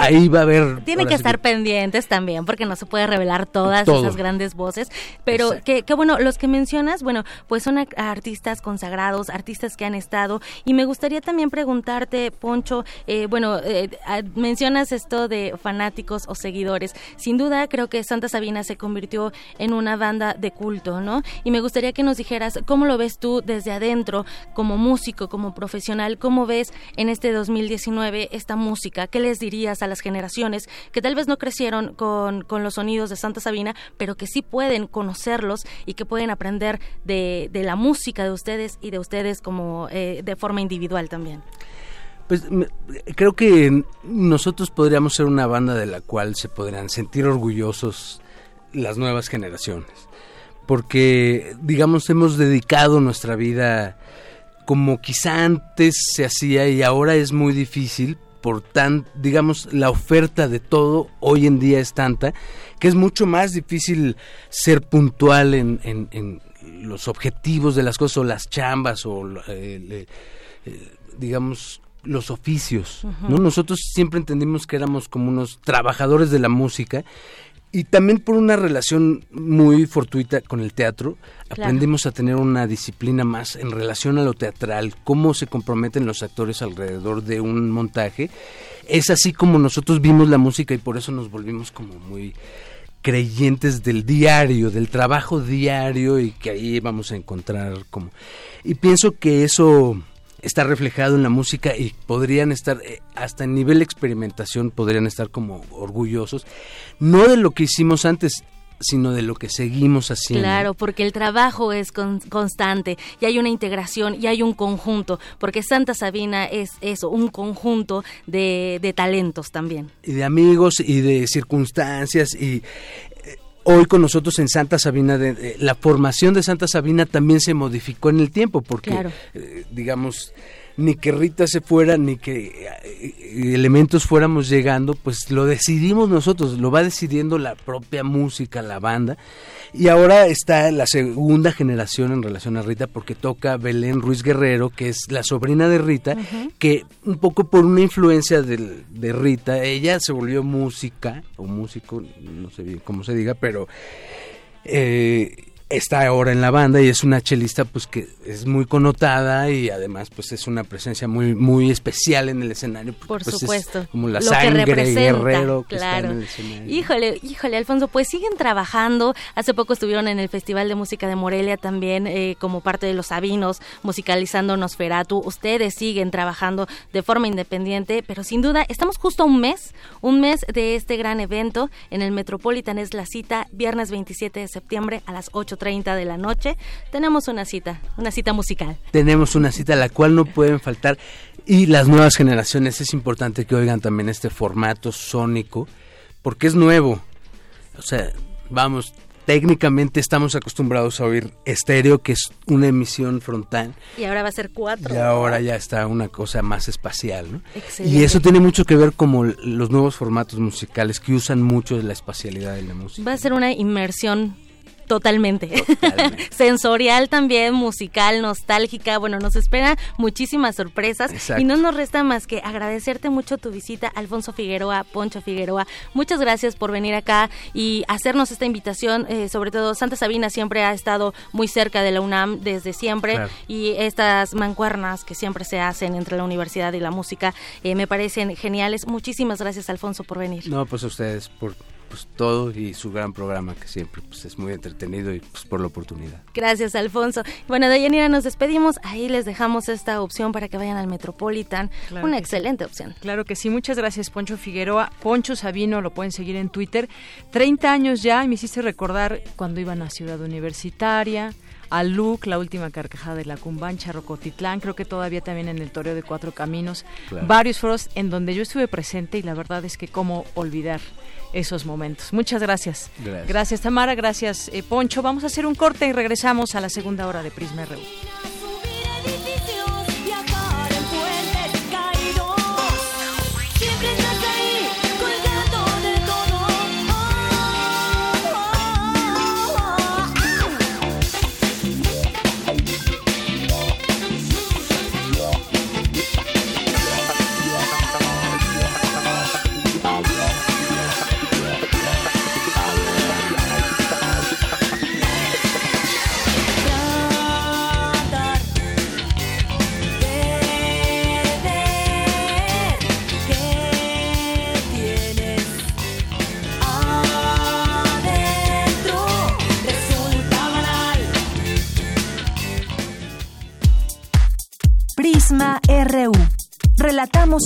ahí va a haber... Tienen que estar pendientes también, porque no se puede revelar todas Todo. esas grandes voces. Pero que, que bueno, los que mencionas, bueno, pues son artistas consagrados, artistas que han estado. Y me gustaría también preguntarte, Poncho, eh, bueno, eh, mencionas esto de fanáticos o seguidores. Sin duda, creo que Santa Sabina se convirtió en una banda de culto, ¿no? Y me gustaría que nos dijeras cómo lo ves tú desde adentro, como músico, como profesional, cómo ves en este 2019 esta música, qué les dirías a las generaciones que tal vez no crecieron con, con los sonidos de Santa Sabina, pero que sí pueden conocerlos y que pueden aprender de, de la música de ustedes y de ustedes como eh, de forma individual también. Pues creo que nosotros podríamos ser una banda de la cual se podrían sentir orgullosos las nuevas generaciones. Porque, digamos, hemos dedicado nuestra vida como quizá antes se hacía y ahora es muy difícil por tan, digamos, la oferta de todo hoy en día es tanta que es mucho más difícil ser puntual en, en- en los objetivos de las cosas o las chambas o eh, eh, digamos los oficios. ¿no? Nosotros siempre entendimos que éramos como unos trabajadores de la música y también por una relación muy fortuita con el teatro, Claro. aprendimos a tener una disciplina más en relación a lo teatral, cómo se comprometen los actores alrededor de un montaje. Es así como nosotros vimos la música y por eso nos volvimos como muy creyentes del diario, del trabajo diario y que ahí vamos a encontrar como... Y pienso que eso está reflejado en la música y podrían estar, eh, hasta en nivel de experimentación, podrían estar como orgullosos, no de lo que hicimos antes, sino de lo que seguimos haciendo. Claro, porque el trabajo es con- constante y hay una integración y hay un conjunto, porque Santa Sabina es eso, un conjunto de, de talentos también. y de amigos y de circunstancias y hoy con nosotros en Santa Sabina de, de- la formación de Santa Sabina también se modificó en el tiempo porque Claro. eh, digamos ni que Rita se fuera ni que eh, elementos fuéramos llegando pues lo decidimos nosotros lo va decidiendo la propia música la banda. Y ahora está la segunda generación en relación a Rita porque toca Belén Ruiz Guerrero que es la sobrina de Rita que un poco por una influencia del- de Rita, ella se volvió música, o músico, no sé bien cómo se diga, pero eh, está ahora en la banda y es una chelista pues que es muy connotada y además pues es una presencia muy muy especial en el escenario. porque, Por pues, es supuesto. como la Lo que sangre representa, guerrero que está claro. en el escenario. Híjole, híjole, Alfonso, pues siguen trabajando. Hace poco estuvieron en el Festival de Música de Morelia también eh, como parte de los Sabinos, musicalizando Nosferatu. Ustedes siguen trabajando de forma independiente, pero sin duda estamos justo a un mes, un mes de este gran evento en el Metropolitan. Es la cita viernes 27 de septiembre a las 8.30 de la noche. Tenemos una cita, una cita musical. tenemos una cita a la cual no pueden faltar y las nuevas generaciones es importante que oigan también este formato sónico porque es nuevo. O sea, vamos, técnicamente estamos acostumbrados a oír estéreo, que es una emisión frontal, Y ahora va a ser cuatro. y ahora ya está una cosa más espacial, ¿no? Excelente. Y eso tiene mucho que ver como los nuevos formatos musicales que usan mucho de la espacialidad de la música. Va a ser una inmersión totalmente. Sensorial también, musical, nostálgica. Bueno, nos espera muchísimas sorpresas. Exacto. Y no nos resta más que agradecerte mucho tu visita, Alfonso Figueroa, Poncho Figueroa. Muchas gracias por venir acá y hacernos esta invitación. eh, sobre todo, Santa Sabina siempre ha estado muy cerca de la UNAM desde siempre. Claro. Y estas mancuernas que siempre se hacen entre la universidad y la música eh, me parecen geniales. Muchísimas gracias, Alfonso, por venir. No, pues a ustedes por pues, todo y su gran programa que siempre pues, es muy entretenido y pues por la oportunidad. Gracias, Alfonso. Bueno, de Yanira nos despedimos. Ahí les dejamos esta opción para que vayan al Metropolitan. Claro Una sí. excelente opción. Claro que sí, muchas gracias Poncho Figueroa. Poncho Sabino, lo pueden seguir en Twitter. 30 años ya, y me hiciste recordar cuando iban a Ciudad Universitaria, a Luc, la última carcajada de la Cumbancha, Rocotitlán, creo que todavía también en el Toreo de Cuatro Caminos. Claro. Varios foros en donde yo estuve presente y la verdad es que cómo olvidar esos momentos. Muchas gracias. Gracias. Tamara, gracias eh, Poncho. Vamos a hacer un corte y regresamos a la segunda hora de Prisma RU.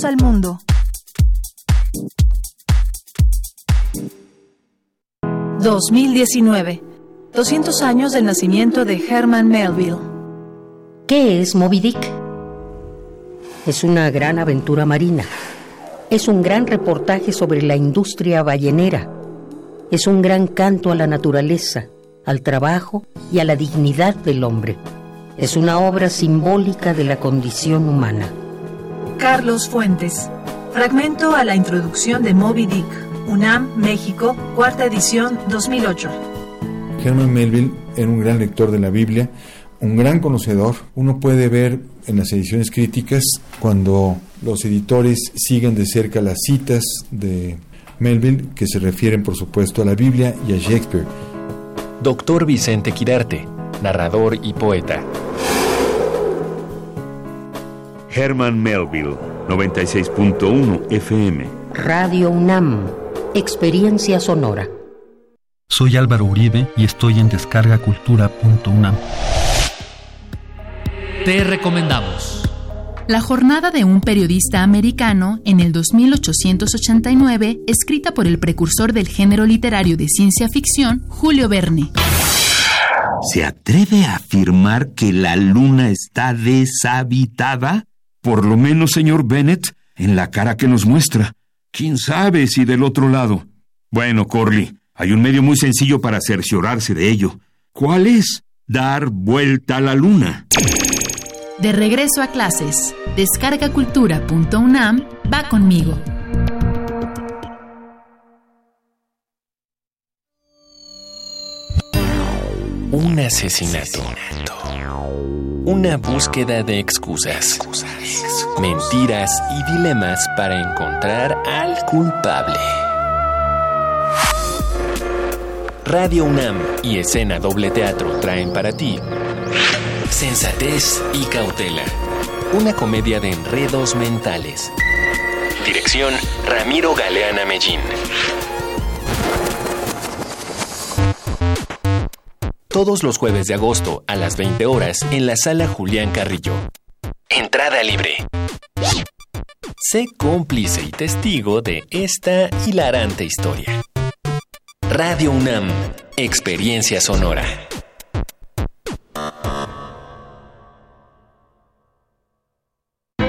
Al mundo. ...2019... ...200 años del nacimiento de Herman Melville... ¿Qué es Moby Dick? Es una gran aventura marina. Es un gran reportaje sobre la industria ballenera. Es un gran canto a la naturaleza, al trabajo y a la dignidad del hombre. Es una obra simbólica de la condición humana. Carlos Fuentes... ...fragmento a la introducción de Moby Dick... UNAM, México, cuarta edición, 2008... Herman Melville era un gran lector de la Biblia, un gran conocedor. Uno puede ver en las ediciones críticas cuando los editores siguen de cerca las citas de Melville que se refieren por supuesto a la Biblia y a Shakespeare. Doctor Vicente Quirarte, narrador y poeta. Herman Melville, 96.1 FM. Radio UNAM, experiencia sonora. Soy Álvaro Uribe y estoy en descargacultura.unam. Te recomendamos. La jornada de un periodista americano en el 2889, escrita por el precursor del género literario de ciencia ficción, Julio Verne. ¿Se atreve a afirmar que la luna está deshabitada? Por lo menos, señor Bennett, en la cara que nos muestra. ¿Quién sabe si del otro lado? Bueno, Corley, hay un medio muy sencillo para cerciorarse de ello. ¿Cuál es? Dar vuelta a la luna. De regreso a clases, descargacultura.unam va conmigo. Un asesinato. Una búsqueda de excusas, mentiras y dilemas para encontrar al culpable. Radio UNAM y Escena Doble Teatro traen para ti Sensatez y Cautela. Una comedia de enredos mentales. Dirección Ramiro Galeana Mellín. Todos los jueves de agosto a las 20 horas en la sala Julián Carrillo. Entrada libre. Sé cómplice y testigo de esta hilarante historia. Radio UNAM, Experiencia Sonora.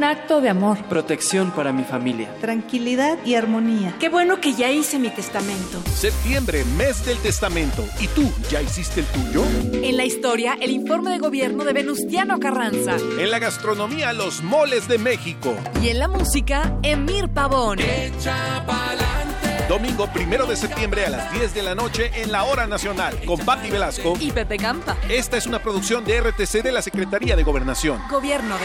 Un acto de amor. Protección para mi familia. Tranquilidad y armonía. Qué bueno que ya hice mi testamento. Septiembre, mes del testamento. ¿Y tú, ya hiciste el tuyo? En la historia, el informe de gobierno de Venustiano Carranza. En la gastronomía, los moles de México. Y en la música, Emir Pavón. Domingo primero de septiembre a las 10 de la noche en la Hora Nacional con Patti Velasco y Pepe Campa. Esta es una producción de RTC de la Secretaría de Gobernación. Gobierno de.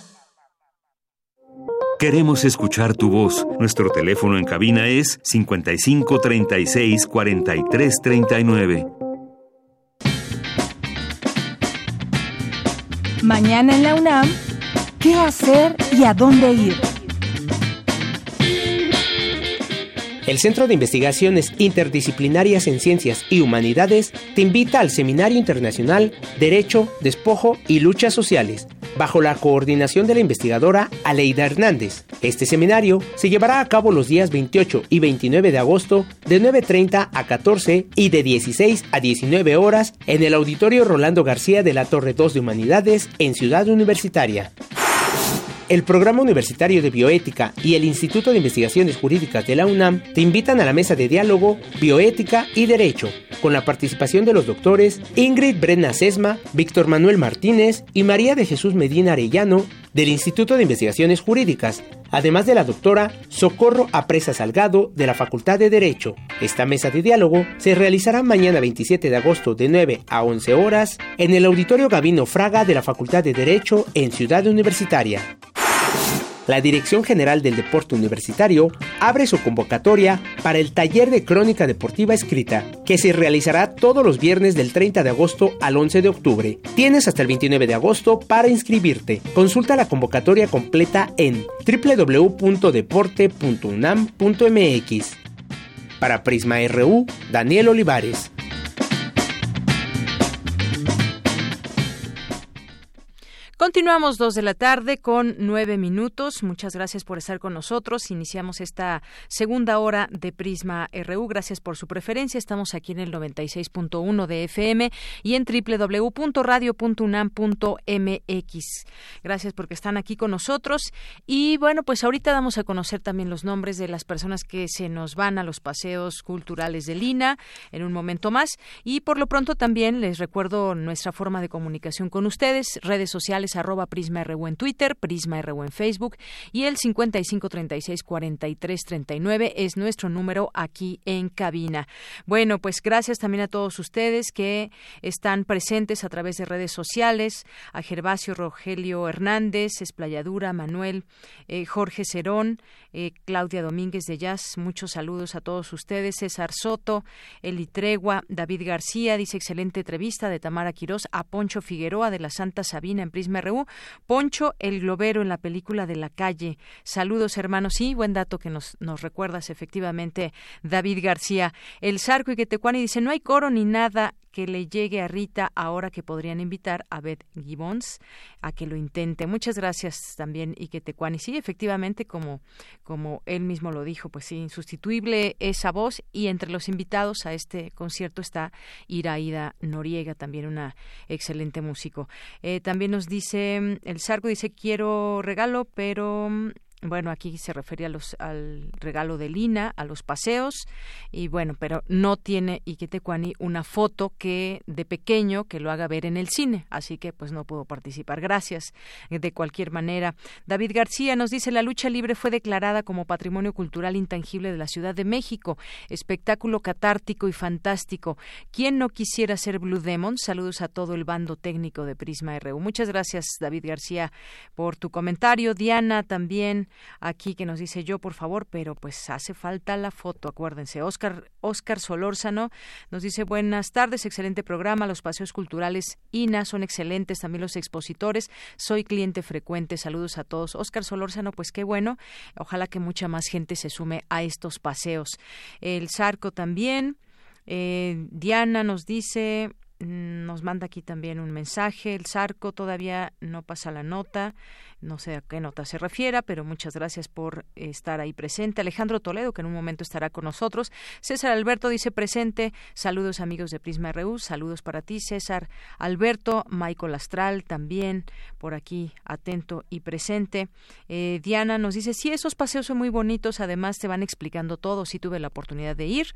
Queremos escuchar tu voz. Nuestro teléfono en cabina es 55 36 43 39. Mañana en la UNAM, ¿qué hacer y a dónde ir? El Centro de Investigaciones Interdisciplinarias en Ciencias y Humanidades te invita al Seminario Internacional Derecho, Despojo y Luchas Sociales, bajo la coordinación de la investigadora Aleida Hernández. Este seminario se llevará a cabo los días 28 y 29 de agosto de 9.30 a 14 y de 16 a 19 horas en el Auditorio Rolando García de la Torre 2 de Humanidades en Ciudad Universitaria. El Programa Universitario de Bioética y el Instituto de Investigaciones Jurídicas de la UNAM te invitan a la mesa de diálogo Bioética y Derecho, con la participación de los doctores Ingrid Brenna Sesma, Víctor Manuel Martínez y María de Jesús Medina Arellano del Instituto de Investigaciones Jurídicas, además de la doctora Socorro Apresa Salgado de la Facultad de Derecho. Esta mesa de diálogo se realizará mañana 27 de agosto de 9 a 11 horas en el Auditorio Gabino Fraga de la Facultad de Derecho en Ciudad Universitaria. La Dirección General del Deporte Universitario abre su convocatoria para el taller de crónica deportiva escrita, que se realizará todos los viernes del 30 de agosto al 11 de octubre. Tienes hasta el 29 de agosto para inscribirte. Consulta la convocatoria completa en www.deporte.unam.mx. Para Prisma RU, Daniel Olivares. Continuamos dos de la tarde con nueve minutos. Muchas gracias por estar con nosotros. Iniciamos esta segunda hora de Prisma RU. Gracias por su preferencia. Estamos aquí en el 96.1 de FM y en www.radio.unam.mx. Gracias porque están aquí con nosotros. Y bueno, pues ahorita vamos a conocer también los nombres de las personas que se nos van a los paseos culturales de Lina en un momento más. Y por lo pronto también les recuerdo nuestra forma de comunicación con ustedes, redes sociales arroba Prisma RU en Twitter, Prisma RU en Facebook y el 55364339 es nuestro número aquí en cabina. Bueno, pues gracias también a todos ustedes que están presentes a través de redes sociales, a Gervasio Rogelio Hernández, Esplayadura, Manuel, eh, Jorge Cerón, eh, Claudia Domínguez de Jazz, muchos saludos a todos ustedes, César Soto, Eli Tregua, David García, dice excelente entrevista de Tamara Quirós, a Poncho Figueroa de la Santa Sabina en Prisma RU, Poncho el Globero en la película de la calle. Saludos hermanos, sí, buen dato que nos, nos recuerdas efectivamente, David García. El Sarco y Quetecuani dice, no hay coro ni nada que le llegue a Rita ahora que podrían invitar a Beth Gibbons a que lo intente. Muchas gracias también Iquetecuani. Sí, efectivamente, como, como él mismo lo dijo, pues sí, insustituible esa voz y entre los invitados a este concierto está Iraida Noriega, también una excelente músico. Eh, también nos dice, el Sarco dice, quiero regalo, pero bueno, aquí se refería al regalo de Lina, a los paseos, y bueno, pero no tiene Iquetecuani una foto que de pequeño que lo haga ver en el cine, así que pues no puedo participar. Gracias. De cualquier manera, David García nos dice la lucha libre fue declarada como patrimonio cultural intangible de la Ciudad de México, espectáculo catártico y fantástico. ¿Quién no quisiera ser Blue Demon? Saludos a todo el bando técnico de Prisma RU. Muchas gracias, David García, por tu comentario. Diana también aquí que nos dice yo, por favor, pero pues hace falta la foto, acuérdense. Oscar, Oscar Solórzano nos dice buenas tardes, excelente programa, los paseos culturales INA son excelentes, también los expositores, soy cliente frecuente, saludos a todos. Oscar Solórzano, pues qué bueno, ojalá que mucha más gente se sume a estos paseos. El Zarco también. Eh, Diana nos dice, nos manda aquí también un mensaje. El Zarco todavía no pasa la nota. No sé a qué nota se refiera, pero muchas gracias por estar ahí presente. Alejandro Toledo, que en un momento estará con nosotros. César Alberto dice presente. Saludos amigos de Prisma RU. Saludos para ti, César Alberto. Michael Astral también por aquí atento y presente. Eh, Diana nos dice, sí, esos paseos son muy bonitos. Además te van explicando todo. Sí tuve la oportunidad de ir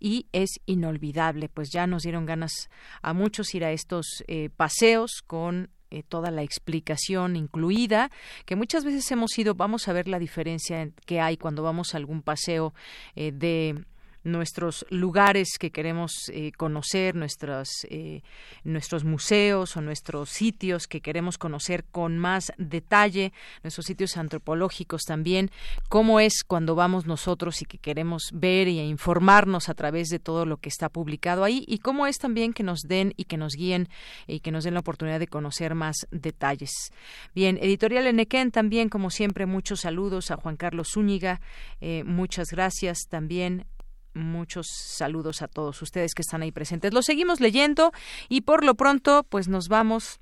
y es inolvidable. Pues ya nos dieron ganas a muchos ir a estos eh, paseos con eh, toda la explicación incluida, que muchas veces hemos ido, vamos a ver la diferencia que hay cuando vamos a algún paseo eh, de nuestros lugares que queremos eh, conocer, nuestros, eh, nuestros museos o nuestros sitios que queremos conocer con más detalle, nuestros sitios antropológicos también, cómo es cuando vamos nosotros y que queremos ver y informarnos a través de todo lo que está publicado ahí y cómo es también que nos den y que nos guíen y que nos den la oportunidad de conocer más detalles. Bien, Editorial Enequén también, como siempre, muchos saludos a Juan Carlos Zúñiga, eh, muchas gracias también muchos saludos a todos ustedes que están ahí presentes. Lo seguimos leyendo y por lo pronto pues nos vamos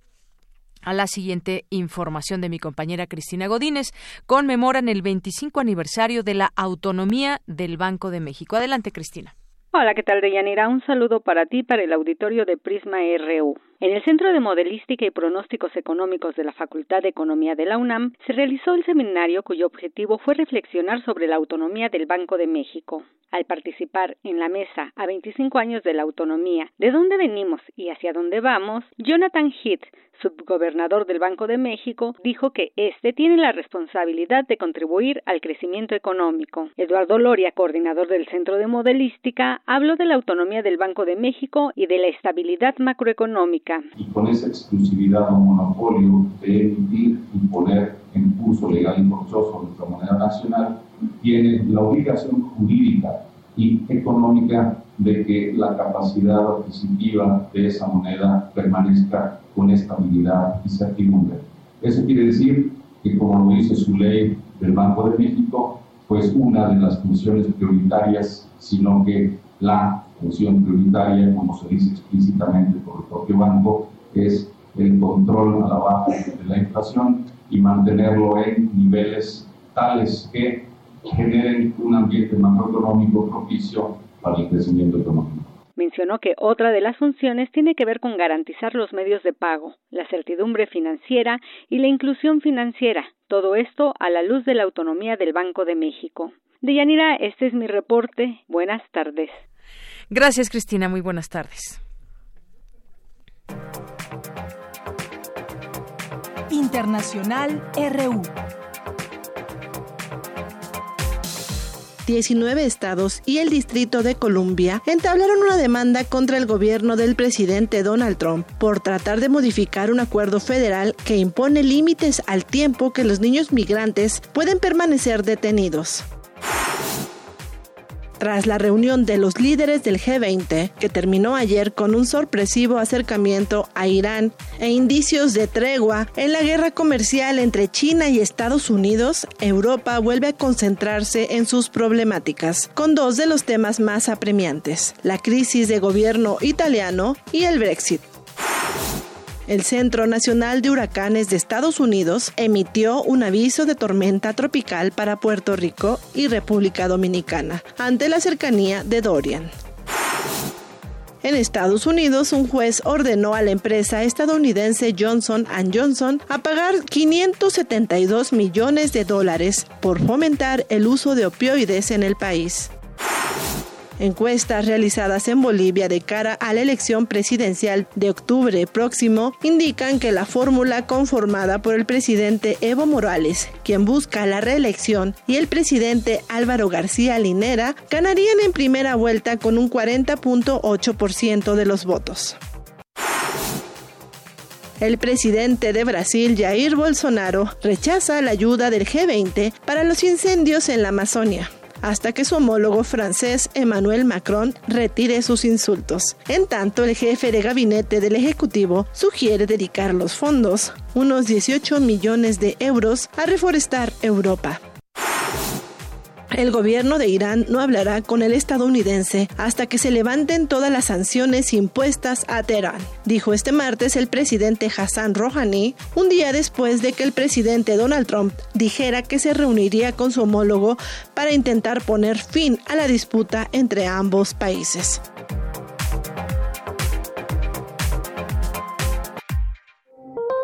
a la siguiente información de mi compañera Cristina Godínez. Conmemoran el 25 aniversario de la autonomía del Banco de México. Adelante, Cristina. Hola, ¿qué tal, Deyanira? Un saludo para ti, para el auditorio de Prisma RU. En el Centro de Modelística y Pronósticos Económicos de la Facultad de Economía de la UNAM se realizó el seminario cuyo objetivo fue reflexionar sobre la autonomía del Banco de México. Al participar en la mesa a 25 años de la autonomía, de dónde venimos y hacia dónde vamos, Jonathan Heath, subgobernador del Banco de México, dijo que éste tiene la responsabilidad de contribuir al crecimiento económico. Eduardo Loria, coordinador del Centro de Modelística, habló de la autonomía del Banco de México y de la estabilidad macroeconómica Económica. Y con esa exclusividad o monopolio de emitir y poner en curso legal y forzoso nuestra moneda nacional, tiene la obligación jurídica y económica de que la capacidad adquisitiva de esa moneda permanezca con estabilidad y certidumbre. Eso quiere decir que, como lo dice su ley del Banco de México, pues una de las funciones prioritarias, sino que la función prioritaria, como se dice explícitamente por el propio banco, es el control a la baja de la inflación y mantenerlo en niveles tales que generen un ambiente macroeconómico propicio para el crecimiento económico. Mencionó que otra de las funciones tiene que ver con garantizar los medios de pago, la certidumbre financiera y la inclusión financiera, todo esto a la luz de la autonomía del Banco de México. Deyanira, este es mi reporte. Buenas tardes. Gracias, Cristina. Muy buenas tardes. Internacional RU. 19 estados y el Distrito de Columbia entablaron una demanda contra el gobierno del presidente Donald Trump por tratar de modificar un acuerdo federal que impone límites al tiempo que los niños migrantes pueden permanecer detenidos tras la reunión de los líderes del G20, que terminó ayer con un sorpresivo acercamiento a Irán e indicios de tregua en la guerra comercial entre China y Estados Unidos, Europa vuelve a concentrarse en sus problemáticas, con dos de los temas más apremiantes, la crisis de gobierno italiano y el Brexit. El Centro Nacional de Huracanes de Estados Unidos emitió un aviso de tormenta tropical para Puerto Rico y República Dominicana ante la cercanía de Dorian. En Estados Unidos, un juez ordenó a la empresa estadounidense Johnson ⁇ Johnson a pagar 572 millones de dólares por fomentar el uso de opioides en el país. Encuestas realizadas en Bolivia de cara a la elección presidencial de octubre próximo indican que la fórmula conformada por el presidente Evo Morales, quien busca la reelección, y el presidente Álvaro García Linera ganarían en primera vuelta con un 40.8% de los votos. El presidente de Brasil, Jair Bolsonaro, rechaza la ayuda del G20 para los incendios en la Amazonia hasta que su homólogo francés Emmanuel Macron retire sus insultos. En tanto, el jefe de gabinete del Ejecutivo sugiere dedicar los fondos, unos 18 millones de euros, a reforestar Europa. El gobierno de Irán no hablará con el estadounidense hasta que se levanten todas las sanciones impuestas a Teherán, dijo este martes el presidente Hassan Rouhani, un día después de que el presidente Donald Trump dijera que se reuniría con su homólogo para intentar poner fin a la disputa entre ambos países.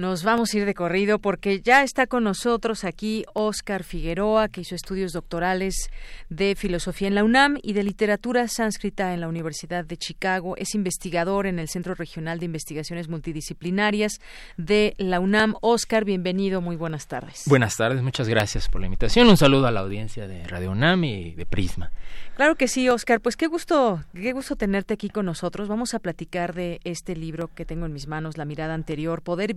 Nos vamos a ir de corrido porque ya está con nosotros aquí Óscar Figueroa, que hizo estudios doctorales de filosofía en la UNAM y de literatura sánscrita en la Universidad de Chicago. Es investigador en el Centro Regional de Investigaciones Multidisciplinarias de la UNAM. Óscar, bienvenido, muy buenas tardes. Buenas tardes, muchas gracias por la invitación. Un saludo a la audiencia de Radio UNAM y de Prisma. Claro que sí, Óscar. Pues qué gusto, qué gusto tenerte aquí con nosotros. Vamos a platicar de este libro que tengo en mis manos, La mirada anterior, Poder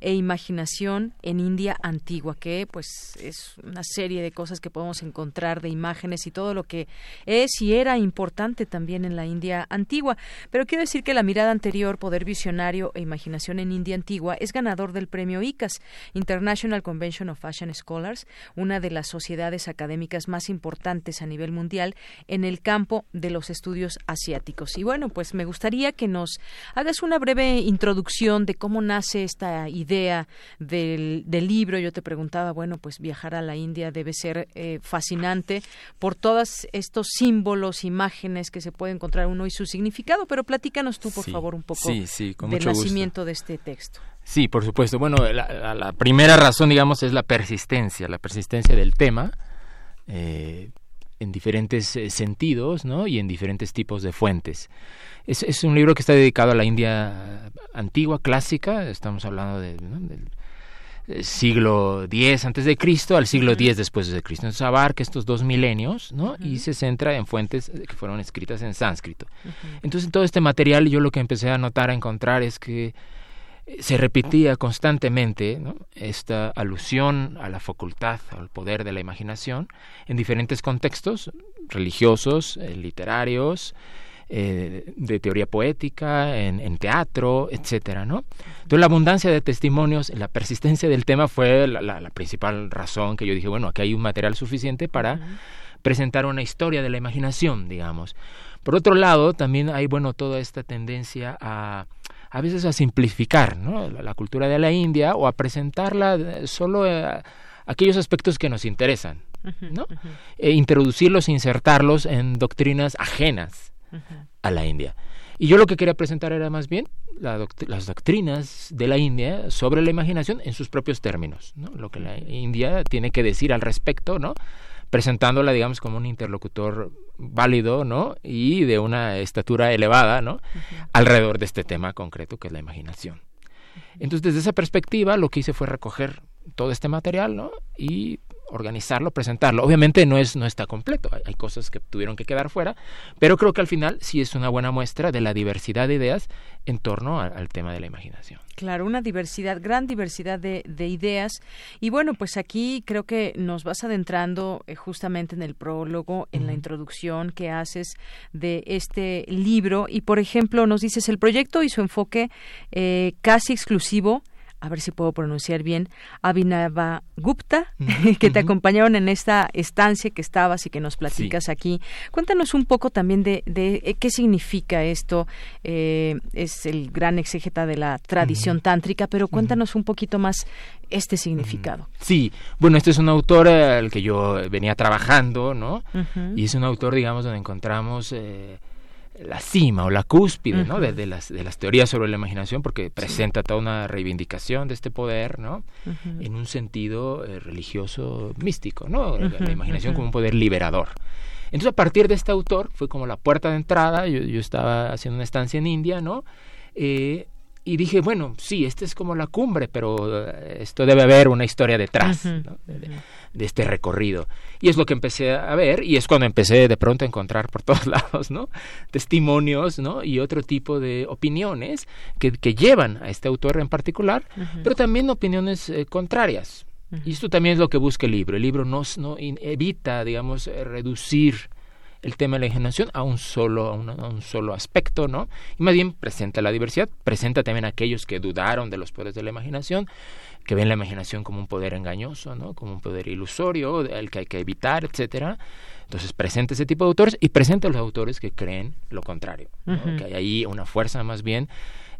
E imaginación en India antigua, que pues es una serie de cosas que podemos encontrar de imágenes y todo lo que es y era importante también en la India antigua. Pero quiero decir que la mirada anterior, Poder Visionario e Imaginación en India antigua, es ganador del premio ICAS, International Convention of Fashion Scholars, una de las sociedades académicas más importantes a nivel mundial en el campo de los estudios asiáticos. Y bueno, pues me gustaría que nos hagas una breve introducción de cómo nace esta idea del, del, libro? Yo te preguntaba, bueno, pues viajar a la India debe ser eh, fascinante por todos estos símbolos, imágenes que se puede encontrar uno y su significado, pero platícanos tú, por sí, favor, un poco sí, del nacimiento gusto. de este texto. Sí, por supuesto. Bueno, la, la, primera razón, digamos, es la persistencia, la persistencia del tema. Eh, en diferentes eh, sentidos ¿no? y en diferentes tipos de fuentes. Es, es, un libro que está dedicado a la India antigua, clásica, estamos hablando de, del eh, siglo X antes de Cristo al siglo X después de Cristo. Entonces abarca estos dos milenios, ¿no? Y se centra en fuentes que fueron escritas en sánscrito. Entonces en todo este material yo lo que empecé a notar, a encontrar es que se repetía constantemente esta alusión a la facultad, al poder de la imaginación, en diferentes contextos religiosos, eh, literarios, eh, de teoría poética, en, teatro, etcétera, ¿no? Entonces la abundancia de testimonios, la persistencia del tema fue la, principal razón que yo dije, bueno, aquí hay un material suficiente para presentar una historia de la imaginación, digamos. Por otro lado, también hay, bueno, toda esta tendencia a a veces a simplificar ¿no? la, cultura de la India o a presentarla eh, solo a, aquellos aspectos que nos interesan, ¿no? E introducirlos e insertarlos en doctrinas ajenas a la India. Y yo lo que quería presentar era más bien las doctrinas de la India sobre la imaginación en sus propios términos, ¿no? lo que la India tiene que decir al respecto, ¿no? presentándola, digamos, como un interlocutor válido, ¿no? Y de una estatura elevada, ¿no? Alrededor de este tema concreto que es la imaginación. Entonces, desde esa perspectiva, lo que hice fue recoger todo este material, ¿no? Y organizarlo, presentarlo. Obviamente no es no está completo, hay, cosas que tuvieron que quedar fuera, pero creo que al final sí es una buena muestra de la diversidad de ideas en torno al tema de la imaginación. Claro, una diversidad, gran diversidad de, ideas. Y bueno, pues aquí creo que nos vas adentrando eh, justamente en el prólogo, en la introducción que haces de este libro. Y por ejemplo, nos dices el proyecto y su enfoque eh, casi exclusivo a ver si puedo pronunciar bien, Abhinava Gupta, que te acompañaron en esta estancia que estabas y que nos platicas aquí. Cuéntanos un poco también de, eh, qué significa esto. Eh, es el gran exégeta de la tradición tántrica, pero cuéntanos un poquito más este significado. Sí, bueno, este es un autor al que yo venía trabajando, ¿no? Y es un autor, digamos, donde encontramos... Eh, la cima o la cúspide ¿no? de, las, de las teorías sobre la imaginación porque presenta toda una reivindicación de este poder ¿no? en un sentido eh, religioso místico ¿no? la, imaginación como un poder liberador entonces a partir de este autor fue como la puerta de entrada yo, yo estaba haciendo una estancia en India ¿no? Eh, y dije, bueno, sí, esta es como la cumbre, pero eh, esto debe haber una historia detrás de, este recorrido. Y es lo que empecé a ver, y es cuando empecé de pronto a encontrar por todos lados, ¿no? Testimonios, ¿no? Y otro tipo de opiniones que, que llevan a este autor en particular, pero también opiniones eh, contrarias. Y esto también es lo que busca el libro. El libro no, no evita, digamos, eh, reducir el tema de la imaginación a un solo, a, un solo aspecto, ¿no? Y más bien presenta la diversidad, presenta también a aquellos que dudaron de los poderes de la imaginación, que ven la imaginación como un poder engañoso, ¿no? Como un poder ilusorio, el que hay que evitar, etcétera. Entonces presenta ese tipo de autores y presenta a los autores que creen lo contrario, que hay ahí una fuerza más bien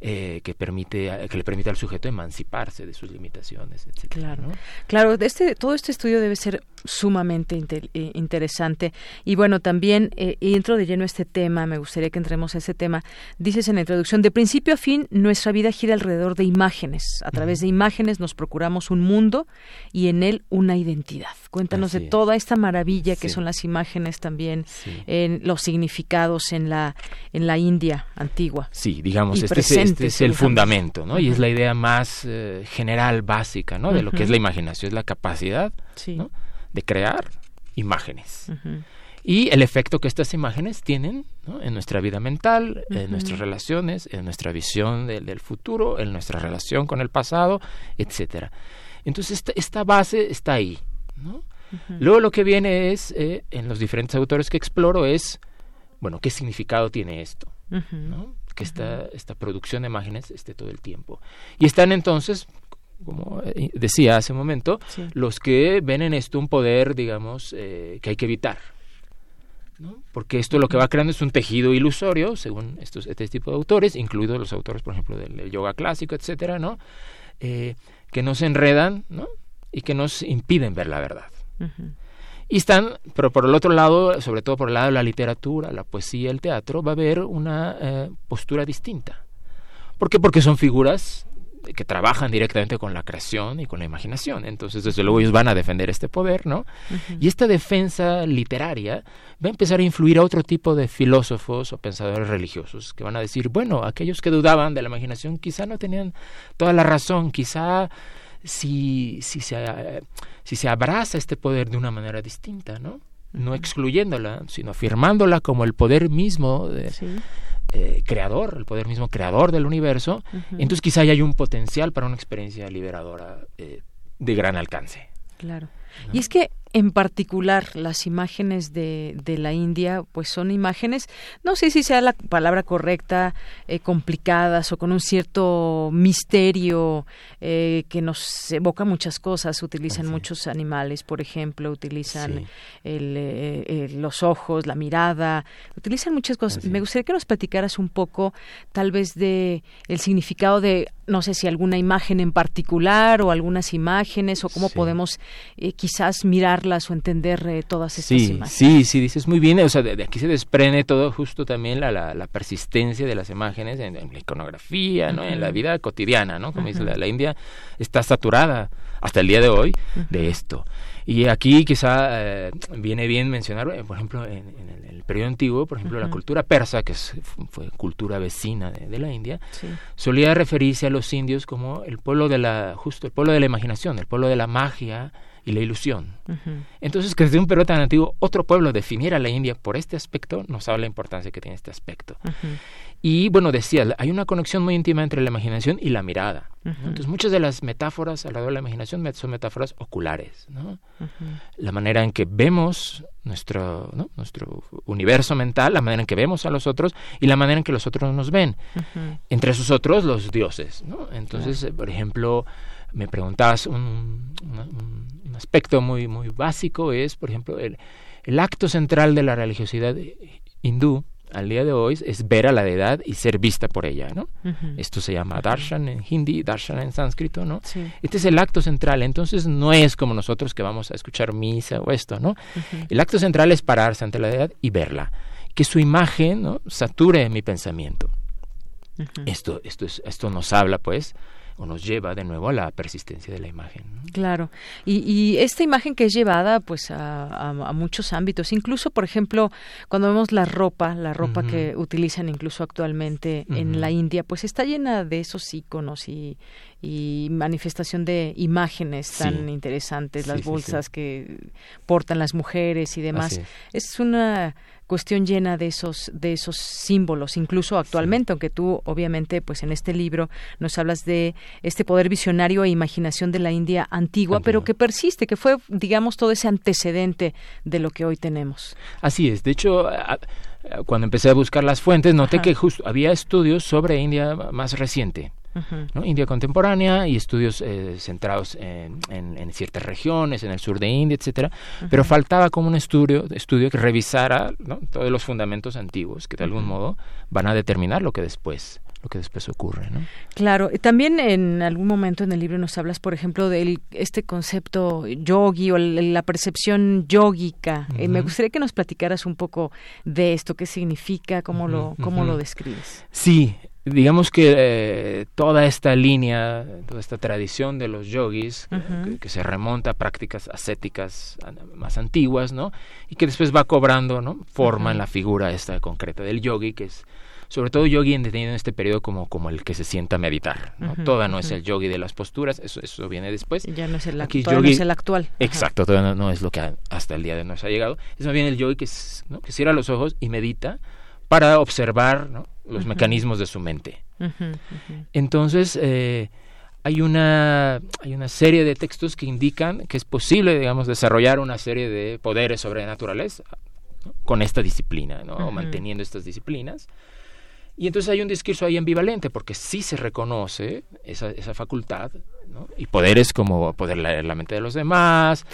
eh, que permite que le permite al sujeto emanciparse de sus limitaciones etc. claro. Claro este todo este estudio debe ser sumamente eh, interesante. Y bueno también eh, entro de lleno a este tema me gustaría que entremos a ese tema. Dices en la introducción de principio a fin nuestra vida gira alrededor de imágenes. A través de imágenes nos procuramos un mundo y en él una identidad. Cuéntanos de toda esta maravilla que son las imágenes también en los significados en la en la India antigua. Sí digamos este este es el fundamento, ¿no? Y es la idea más eh, general, básica, ¿no? De lo que es la imaginación, es la capacidad de crear imágenes. Y el efecto que estas imágenes tienen en nuestra vida mental, en nuestras relaciones, en nuestra visión del futuro, en nuestra relación con el pasado, etcétera. Entonces esta, base está ahí, ¿no? Luego lo que viene es, eh, en los diferentes autores que exploro, es, bueno, ¿qué significado tiene esto? ¿no? Que esta, esta producción de imágenes esté todo el tiempo. Y están entonces, como eh, decía hace un momento, los que ven en esto un poder, digamos, eh, que hay que evitar. ¿no? Porque esto lo que va creando es un tejido ilusorio, según estos, este tipo de autores, incluidos los autores, por ejemplo, del, yoga clásico, etcétera, ¿no? Eh, que nos enredan, ¿no? Y que nos impiden ver la verdad. Y están, pero por el otro lado, sobre todo por el lado de la literatura, la poesía, el teatro, va a haber una eh, postura distinta. ¿Por qué? Porque son figuras que trabajan directamente con la creación y con la imaginación. Entonces, desde luego, ellos van a defender este poder, ¿no? Y esta defensa literaria va a empezar a influir a otro tipo de filósofos o pensadores religiosos que van a decir, bueno, aquellos que dudaban de la imaginación quizá no tenían toda la razón, quizá si, si, se, si se abraza este poder de una manera distinta, ¿no? No excluyéndola, sino afirmándola como el poder mismo de, eh, creador, el poder mismo creador del universo, entonces quizá hay un potencial para una experiencia liberadora eh, de gran alcance. Claro. Y es que en particular las imágenes de, de, la India pues son imágenes no sé si sea la palabra correcta eh, complicadas o con un cierto misterio eh, que nos evoca muchas cosas. Utilizan muchos animales por ejemplo utilizan el, eh, los ojos la mirada utilizan muchas cosas. Me gustaría que nos platicaras un poco tal vez de el significado de no sé si alguna imagen en particular o algunas imágenes o cómo podemos quizás mirar o entender eh, todas estas sí, imágenes. Sí, sí, dices muy bien. O sea, de, aquí se desprende todo justo también la, la, persistencia de las imágenes en, la iconografía, ¿no? En la vida cotidiana, ¿no? Como dice la, India está saturada hasta el día de hoy de esto. Y aquí quizá eh, viene bien mencionar, eh, por ejemplo, en, el, periodo antiguo, por ejemplo, la cultura persa, que es, fue cultura vecina de, la India, solía referirse a los indios como el pueblo de la, justo el pueblo de la imaginación, el pueblo de la magia, y la ilusión. Entonces, que desde un periodo tan antiguo otro pueblo definiera la India por este aspecto, nos habla la importancia que tiene este aspecto. Y bueno, decía, hay una conexión muy íntima entre la imaginación y la mirada. Entonces, muchas de las metáforas alrededor de la imaginación son metáforas oculares. ¿no? La manera en que vemos nuestro, nuestro universo mental, la manera en que vemos a los otros y la manera en que los otros nos ven. Entre esos otros, los dioses. ¿no? Entonces, por ejemplo, me preguntabas un, aspecto muy, muy básico es, por ejemplo, el, el acto central de la religiosidad hindú al día de hoy es ver a la deidad y ser vista por ella, ¿no? Esto se llama darshan en hindi, darshan en sánscrito, ¿no? Este es el acto central, entonces no es como nosotros que vamos a escuchar misa o esto, ¿no? El acto central es pararse ante la deidad y verla, que su imagen, ¿no? sature mi pensamiento. Esto, esto, es, esto nos habla, pues, o nos lleva de nuevo a la persistencia de la imagen. Claro, y, esta imagen que es llevada pues a, muchos ámbitos, incluso por ejemplo cuando vemos la ropa, la ropa que utilizan incluso actualmente en la India, pues está llena de esos iconos y, manifestación de imágenes tan interesantes, las bolsas que portan las mujeres y demás. es. Una cuestión llena de esos de esos símbolos incluso actualmente aunque tú obviamente pues en este libro nos hablas de este poder visionario e imaginación de la India antigua, pero que persiste que fue digamos todo ese antecedente de lo que hoy tenemos. Así es. De hecho cuando empecé a buscar las fuentes noté que justo había estudios sobre India más reciente India contemporánea y estudios eh, centrados en, ciertas regiones, en el sur de India, etcétera, pero faltaba como un estudio, estudio que revisara todos los fundamentos antiguos que de algún modo van a determinar lo que después lo que después ocurre, ¿no? Claro, también en algún momento en el libro nos hablas, por ejemplo, de este concepto yogi o la percepción yógica. Eh, me gustaría que nos platicaras un poco de esto, qué significa, cómo lo cómo lo describes. Sí, digamos que eh, toda esta línea, toda esta tradición de los yogis, que, se remonta a prácticas ascéticas más antiguas, ¿no? Y que después va cobrando, ¿no? Forma en la figura esta concreta del yogi, que es sobre todo yogi entendido en este periodo como, como el que se sienta a meditar. ¿no? Toda no es el yogi de las posturas, eso, eso viene después. Ya no es el, Aquí, yogi, es el actual. Exacto, todavía no, es lo que hasta el día de hoy nos ha llegado. Es más bien el yogi que, ¿no? que cierra los ojos y medita para observar ¿no? Los mecanismos de su mente. Entonces, eh, hay, una, hay una serie de textos que indican que es posible, digamos, desarrollar una serie de poderes sobrenaturales con esta disciplina, ¿no? o manteniendo estas disciplinas. Y entonces hay un discurso ahí ambivalente, porque sí se reconoce esa, esa facultad, ¿no? y poderes como poder leer la mente de los demás,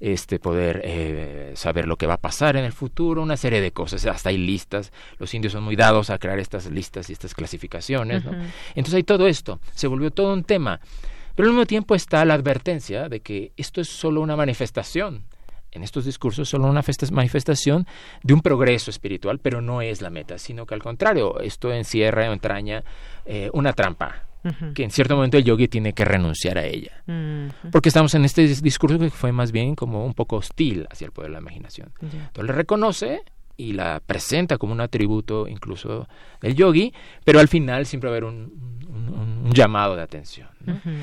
este poder eh, saber lo que va a pasar en el futuro, una serie de cosas, hasta hay listas, los indios son muy dados a crear estas listas y estas clasificaciones, ¿no? entonces hay todo esto, se volvió todo un tema, pero al mismo tiempo está la advertencia de que esto es solo una manifestación, en estos discursos solo una manifestación de un progreso espiritual, pero no es la meta, sino que al contrario, esto encierra o entraña eh, una trampa. que en cierto momento el yogi tiene que renunciar a ella. Porque estamos en este discurso que fue más bien como un poco hostil hacia el poder de la imaginación. Entonces le reconoce y la presenta como un atributo incluso del yogi, pero al final siempre va a haber un, llamado de atención.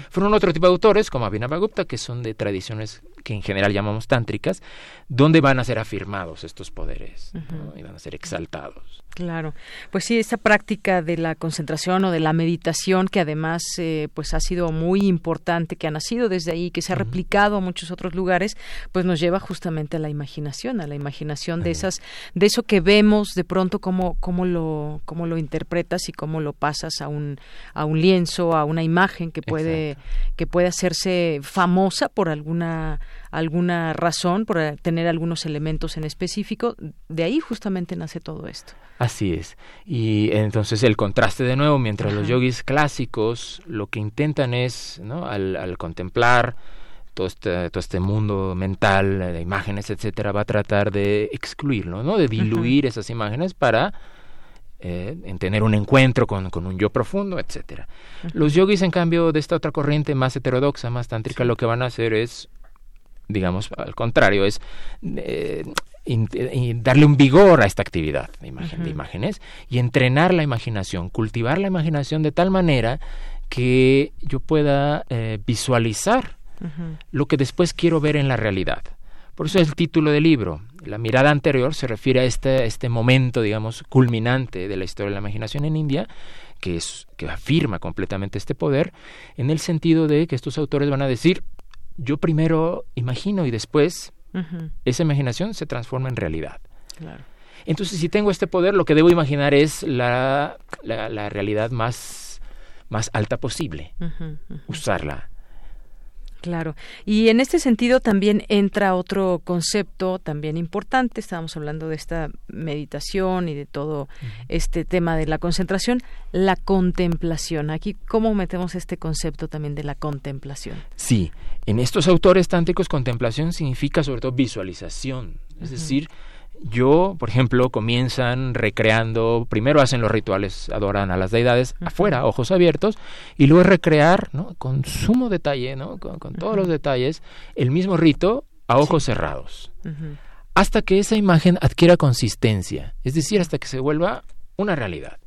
Fueron otro tipo de autores, como Abhinavagupta, que son de tradiciones que en general llamamos tántricas, donde van a ser afirmados estos poderes y van a ser exaltados. Claro, pues sí, esta práctica de la concentración o de la meditación, que además eh, pues ha sido muy importante, que ha nacido desde ahí, que se ha replicado a muchos otros lugares, pues nos lleva justamente a la imaginación, a la imaginación de esas, de eso que vemos de pronto cómo, cómo lo, cómo lo interpretas y cómo lo pasas a un, a un lienzo, a una imagen que puede, que puede hacerse famosa por alguna alguna razón, por tener algunos elementos en específico, de ahí justamente nace todo esto. Así es. Y entonces el contraste de nuevo, mientras los yogis clásicos lo que intentan es, ¿no? al, contemplar todo este, todo este mundo mental de imágenes, etcétera, va a tratar de excluirlo, ¿no? De diluir esas imágenes para eh, en tener un encuentro con, un yo profundo, etcétera. Los yogis, en cambio, de esta otra corriente más heterodoxa, más tántrica, lo que van a hacer es digamos, al contrario, es eh, darle un vigor a esta actividad de, imagen, de imágenes y entrenar la imaginación, cultivar la imaginación de tal manera que yo pueda eh, visualizar lo que después quiero ver en la realidad. Por eso es el título del libro. La mirada anterior se refiere a este, este momento, digamos, culminante de la historia de la imaginación en India, que, es, que afirma completamente este poder, en el sentido de que estos autores van a decir, yo primero imagino y después esa imaginación se transforma en realidad. Entonces, si tengo este poder, lo que debo imaginar es la, la, realidad más, más alta posible, usarla Claro. Y en este sentido también entra otro concepto también importante. Estábamos hablando de esta meditación y de todo este tema de la concentración, la contemplación. Aquí, ¿cómo metemos este concepto también de la contemplación? Sí, en estos autores tántricos, contemplación significa sobre todo visualización. Es decir, yo, por ejemplo, comienzan recreando, primero hacen los rituales, adoran a las deidades afuera, ojos abiertos, y luego recrear, ¿no? con sumo detalle, ¿no? con, todos los detalles, el mismo rito a ojos cerrados, hasta que esa imagen adquiera consistencia, es decir, hasta que se vuelva una realidad.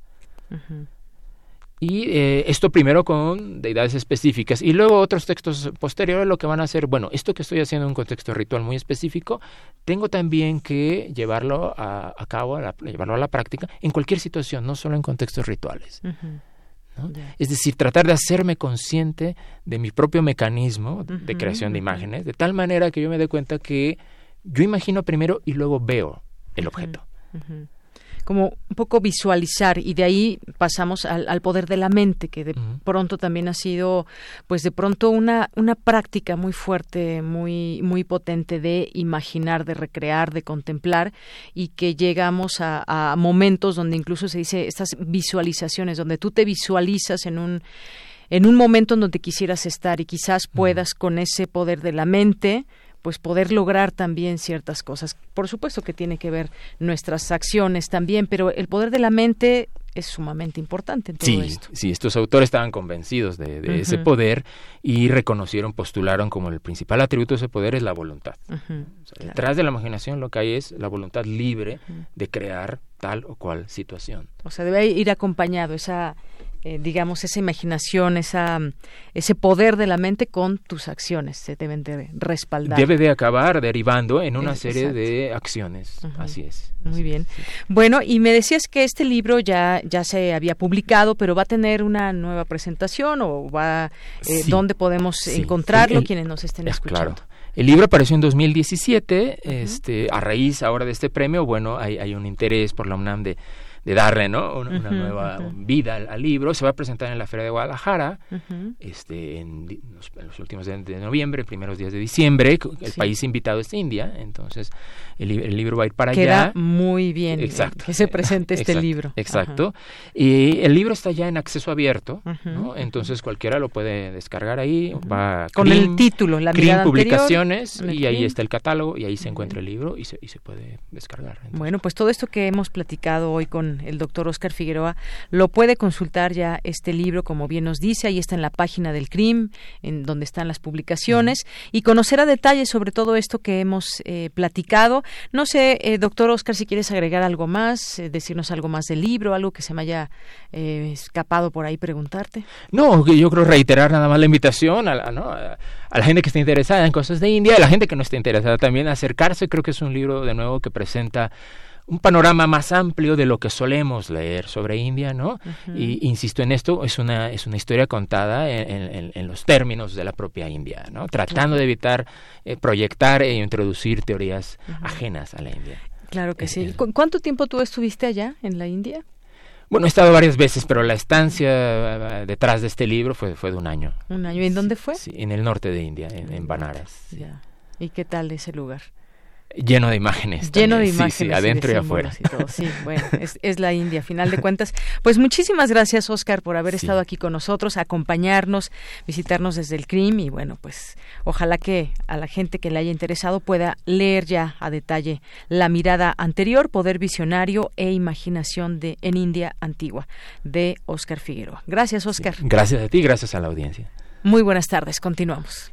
Y eh, esto primero con deidades específicas. Y luego otros textos posteriores lo que van a hacer, bueno, esto que estoy haciendo en un contexto ritual muy específico, tengo también que llevarlo a, cabo, a llevarlo a la práctica en cualquier situación, no solo en contextos rituales. Es decir, tratar de hacerme consciente de mi propio mecanismo de creación de imágenes, de tal manera que yo me dé cuenta que yo imagino primero y luego veo el objeto como un poco visualizar y de ahí pasamos al, poder de la mente que de pronto también ha sido pues de pronto una una práctica muy fuerte muy muy potente de imaginar de recrear de contemplar y que llegamos a, momentos donde incluso se dice estas visualizaciones donde tú te visualizas en un en un momento en donde quisieras estar y quizás puedas con ese poder de la mente pues poder lograr también ciertas cosas. Por supuesto que tiene que ver nuestras acciones también, pero el poder de la mente es sumamente importante en todo sí, esto. Sí, estos autores estaban convencidos de, ese poder y reconocieron, postularon como el principal atributo de ese poder es la voluntad. Detrás de la imaginación lo que hay es la voluntad libre de crear tal o cual situación. O sea, debe ir acompañado esa eh, digamos, esa imaginación, esa, ese poder de la mente con tus acciones, se deben de respaldar. Debe de acabar derivando en una serie de acciones, así es. Muy bien. Bueno, y me decías que este libro ya, ya se había publicado, pero va a tener una nueva presentación o va, eh, ¿dónde podemos encontrarlo quienes nos estén escuchando? Claro. El libro apareció en 2017, este, a raíz ahora de este premio, bueno, hay, hay un interés por la UNAM de de darle ¿no? una, nueva vida al, libro. Se va a presentar en la Feria de Guadalajara este, en, los, últimos días de, noviembre, primeros días de diciembre. El país invitado es India, entonces el, libro va a ir para Queda allá. muy bien exacto. que se presente este libro. Exacto. Y el libro está ya en acceso abierto, ¿no? entonces cualquiera lo puede descargar ahí. va Con el título, la mirada Publicaciones, y ahí está el catálogo y ahí se encuentra el libro y se, y se puede descargar. Bueno, pues todo esto que hemos platicado hoy con el doctor Oscar Figueroa, lo puede consultar ya este libro, como bien nos dice, ahí está en la página del CRIM, en donde están las publicaciones, y conocer a detalle sobre todo esto que hemos eh, platicado. No sé, eh, doctor Oscar, si quieres agregar algo más, eh, decirnos algo más del libro, algo que se me haya escapado por ahí preguntarte. No, yo creo reiterar nada más la invitación a, a, la gente que esté interesada en cosas de India, a la gente que no esté interesada también acercarse. Creo que es un libro de nuevo que presenta un panorama más amplio de lo que solemos leer sobre India, ¿no? Y insisto en esto, es una, es una historia contada en, los términos de la propia India, ¿no? Tratando de evitar eh, proyectar e introducir teorías ajenas a la India. Claro que sí. ¿Cuánto tiempo tú estuviste allá en la India? Bueno, he estado varias veces, pero la estancia eh, detrás de este libro fue, fue de un año. ¿Un año? ¿Y en dónde fue? Sí, en el norte de India, en, en Banaras. ¿Y qué tal ese lugar? Lleno de imágenes. Lleno de imágenes. Sí, adentro y, afuera. Sí, bueno, es, la India, final de cuentas. Pues muchísimas gracias, Oscar, por haber estado aquí con nosotros, acompañarnos, visitarnos desde el CRIM y bueno, pues ojalá que a la gente que le haya interesado pueda leer ya a detalle la mirada anterior, poder visionario e imaginación de en India antigua de Oscar Figueroa. Gracias, Oscar. Gracias a ti, gracias a la audiencia. Muy buenas tardes, continuamos.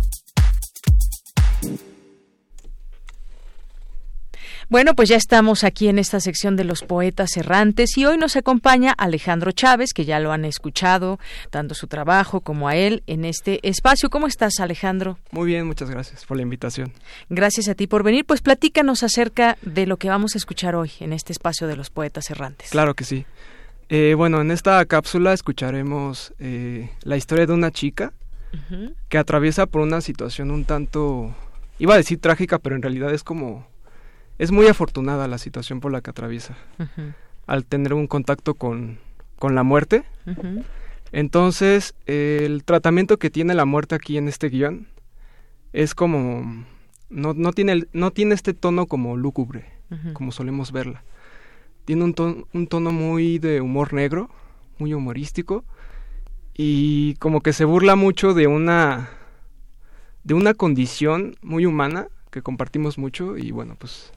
Bueno, pues ya estamos aquí en esta sección de los poetas errantes y hoy nos acompaña Alejandro Chávez, que ya lo han escuchado, tanto su trabajo como a él en este espacio. ¿Cómo estás, Alejandro? Muy bien, muchas gracias por la invitación. Gracias a ti por venir. Pues platícanos acerca de lo que vamos a escuchar hoy en este espacio de los poetas errantes. Claro que sí. Eh, bueno, en esta cápsula escucharemos eh, la historia de una chica que atraviesa por una situación un tanto, iba a decir trágica, pero en realidad es como es muy afortunada la situación por la que atraviesa. Al tener un contacto con, con la muerte. Entonces, el tratamiento que tiene la muerte aquí en este guion es como... No, no, tiene, no tiene este tono como lúgubre, como solemos verla. Tiene un, tono, un tono muy de humor negro, muy humorístico, y como que se burla mucho de una de una condición muy humana que compartimos mucho y bueno pues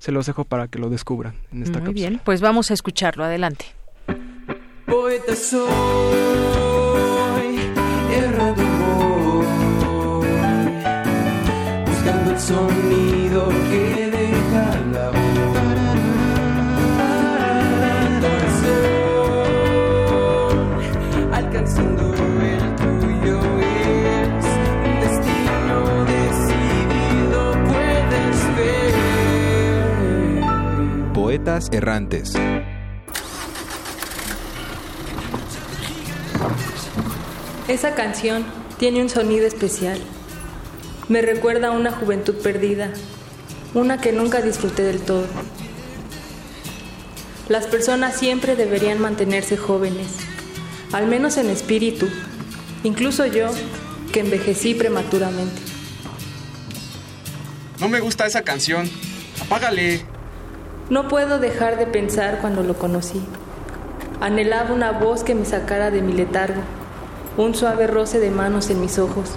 se los dejo para que lo descubran en esta Muy bien, pues vamos a escucharlo. Adelante. Poeta soy, errando voy, buscando el sonido que Poetas errantes. Esa canción tiene un sonido especial. Me recuerda a una juventud perdida, una que nunca disfruté del todo. Las personas siempre deberían mantenerse jóvenes, al menos en espíritu, incluso yo, que envejecí prematuramente. No me gusta esa canción. Apágale. No puedo dejar de pensar cuando lo conocí. Anhelaba una voz que me sacara de mi letargo, un suave roce de manos en mis ojos.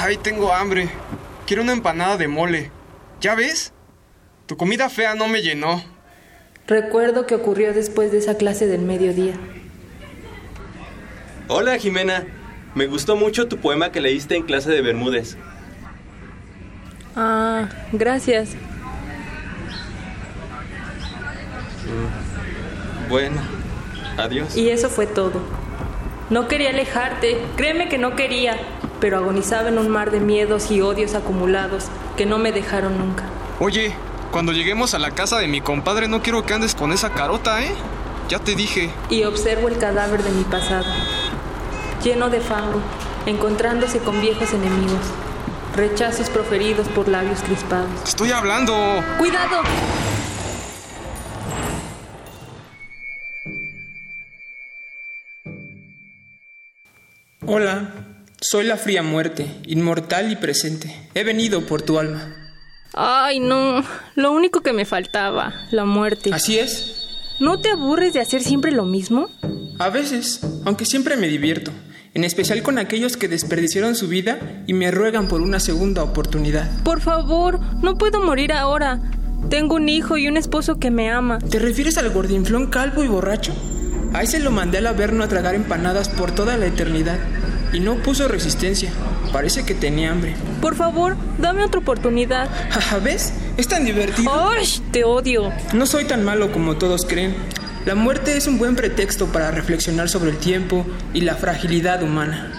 Ay, tengo hambre. Quiero una empanada de mole. ¿Ya ves? Tu comida fea no me llenó. Recuerdo que ocurrió después de esa clase del mediodía. Hola, Jimena. Me gustó mucho tu poema que leíste en clase de Bermúdez. Ah, gracias. Bueno, adiós. Y eso fue todo. No quería alejarte, créeme que no quería, pero agonizaba en un mar de miedos y odios acumulados que no me dejaron nunca. Oye, cuando lleguemos a la casa de mi compadre no quiero que andes con esa carota, ¿eh? Ya te dije. Y observo el cadáver de mi pasado, lleno de fango, encontrándose con viejos enemigos, rechazos proferidos por labios crispados. Te estoy hablando. ¡Cuidado! Hola, soy la fría muerte, inmortal y presente. He venido por tu alma. Ay, no, lo único que me faltaba, la muerte. Así es. ¿No te aburres de hacer siempre lo mismo? A veces, aunque siempre me divierto, en especial con aquellos que desperdiciaron su vida y me ruegan por una segunda oportunidad. Por favor, no puedo morir ahora. Tengo un hijo y un esposo que me ama. ¿Te refieres al gordinflón calvo y borracho? A ese lo mandé al Averno a tragar empanadas por toda la eternidad y no puso resistencia. Parece que tenía hambre. Por favor, dame otra oportunidad. ¿Ves? Es tan divertido. ¡Ay! Te odio. No soy tan malo como todos creen. La muerte es un buen pretexto para reflexionar sobre el tiempo y la fragilidad humana.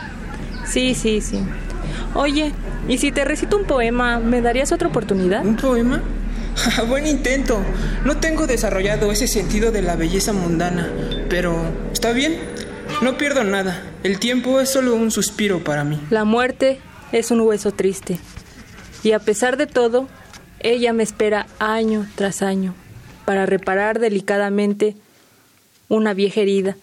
Sí, sí, sí. Oye, ¿y si te recito un poema, me darías otra oportunidad? ¿Un poema? Buen intento. No tengo desarrollado ese sentido de la belleza mundana, pero está bien. No pierdo nada. El tiempo es solo un suspiro para mí. La muerte es un hueso triste. Y a pesar de todo, ella me espera año tras año para reparar delicadamente una vieja herida,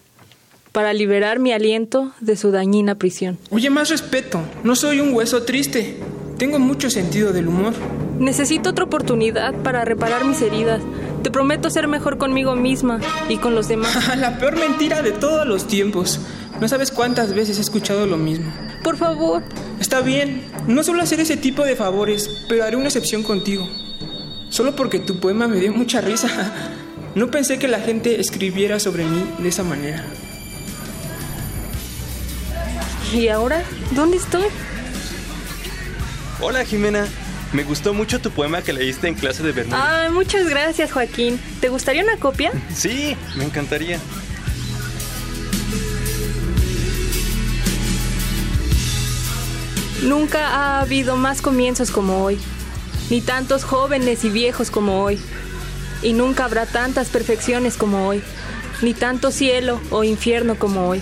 para liberar mi aliento de su dañina prisión. Oye, más respeto. No soy un hueso triste. Tengo mucho sentido del humor. Necesito otra oportunidad para reparar mis heridas. Te prometo ser mejor conmigo misma y con los demás. La peor mentira de todos los tiempos. No sabes cuántas veces he escuchado lo mismo. Por favor. Está bien. No suelo hacer ese tipo de favores, pero haré una excepción contigo. Solo porque tu poema me dio mucha risa. No pensé que la gente escribiera sobre mí de esa manera. ¿Y ahora? ¿Dónde estoy? Hola Jimena, me gustó mucho tu poema que leíste en clase de Bermuda. Ay, muchas gracias Joaquín. ¿Te gustaría una copia? Sí, me encantaría. Nunca ha habido más comienzos como hoy, ni tantos jóvenes y viejos como hoy, y nunca habrá tantas perfecciones como hoy, ni tanto cielo o infierno como hoy.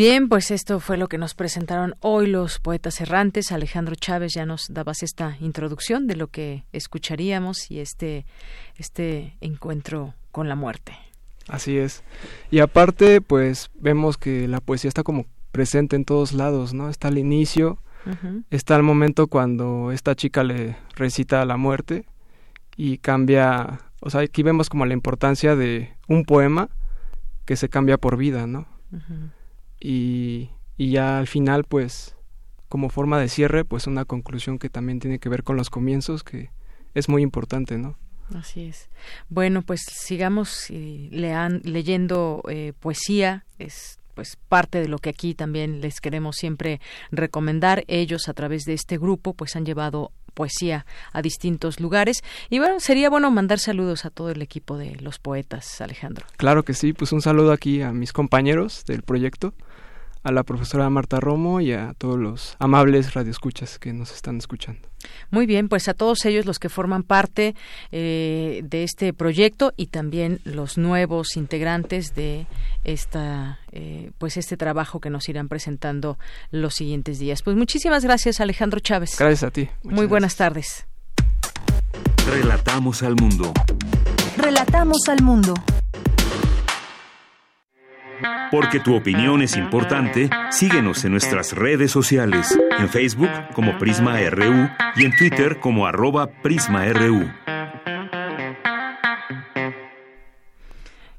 Bien, pues esto fue lo que nos presentaron hoy los poetas errantes. Alejandro Chávez ya nos dabas esta introducción de lo que escucharíamos y este, este encuentro con la muerte. Así es. Y aparte, pues vemos que la poesía está como presente en todos lados, ¿no? Está al inicio, está el momento cuando esta chica le recita la muerte y cambia, o sea, aquí vemos como la importancia de un poema que se cambia por vida, ¿no? Y, y ya al final pues como forma de cierre pues una conclusión que también tiene que ver con los comienzos que es muy importante no Así es. Bueno, pues sigamos eh, lean- leyendo eh, poesía. Es pues parte de lo que aquí también les queremos siempre recomendar. Ellos a través de este grupo pues han llevado poesía a distintos lugares y bueno sería bueno mandar saludos a todo el equipo de los poetas Alejandro claro que sí pues un saludo aquí a mis compañeros del proyecto a la profesora Marta Romo y a todos los amables radioescuchas que nos están escuchando Muy bien, pues a todos ellos los que forman parte eh, de este proyecto y también los nuevos integrantes de esta, eh, pues este trabajo que nos irán presentando los siguientes días. Pues muchísimas gracias, Alejandro Chávez. gracias a ti Muy buenas tardes. Relatamos al mundo. Relatamos al mundo. Porque tu opinión es importante, síguenos en nuestras redes sociales, en Facebook como Prisma RU y en Twitter como arroba PrismaRU.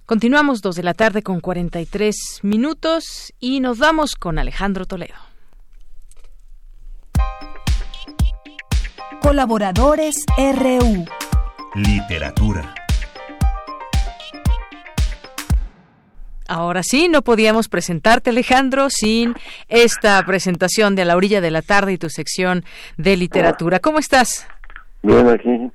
Continuamos dos de la tarde con 43 minutos y nos vamos con Alejandro Toledo. Colaboradores RU. Literatura. Ahora sí, no podíamos presentarte, Alejandro, sin esta presentación de A la orilla de la tarde y tu sección de literatura. ¿Cómo estás? Bien, aquí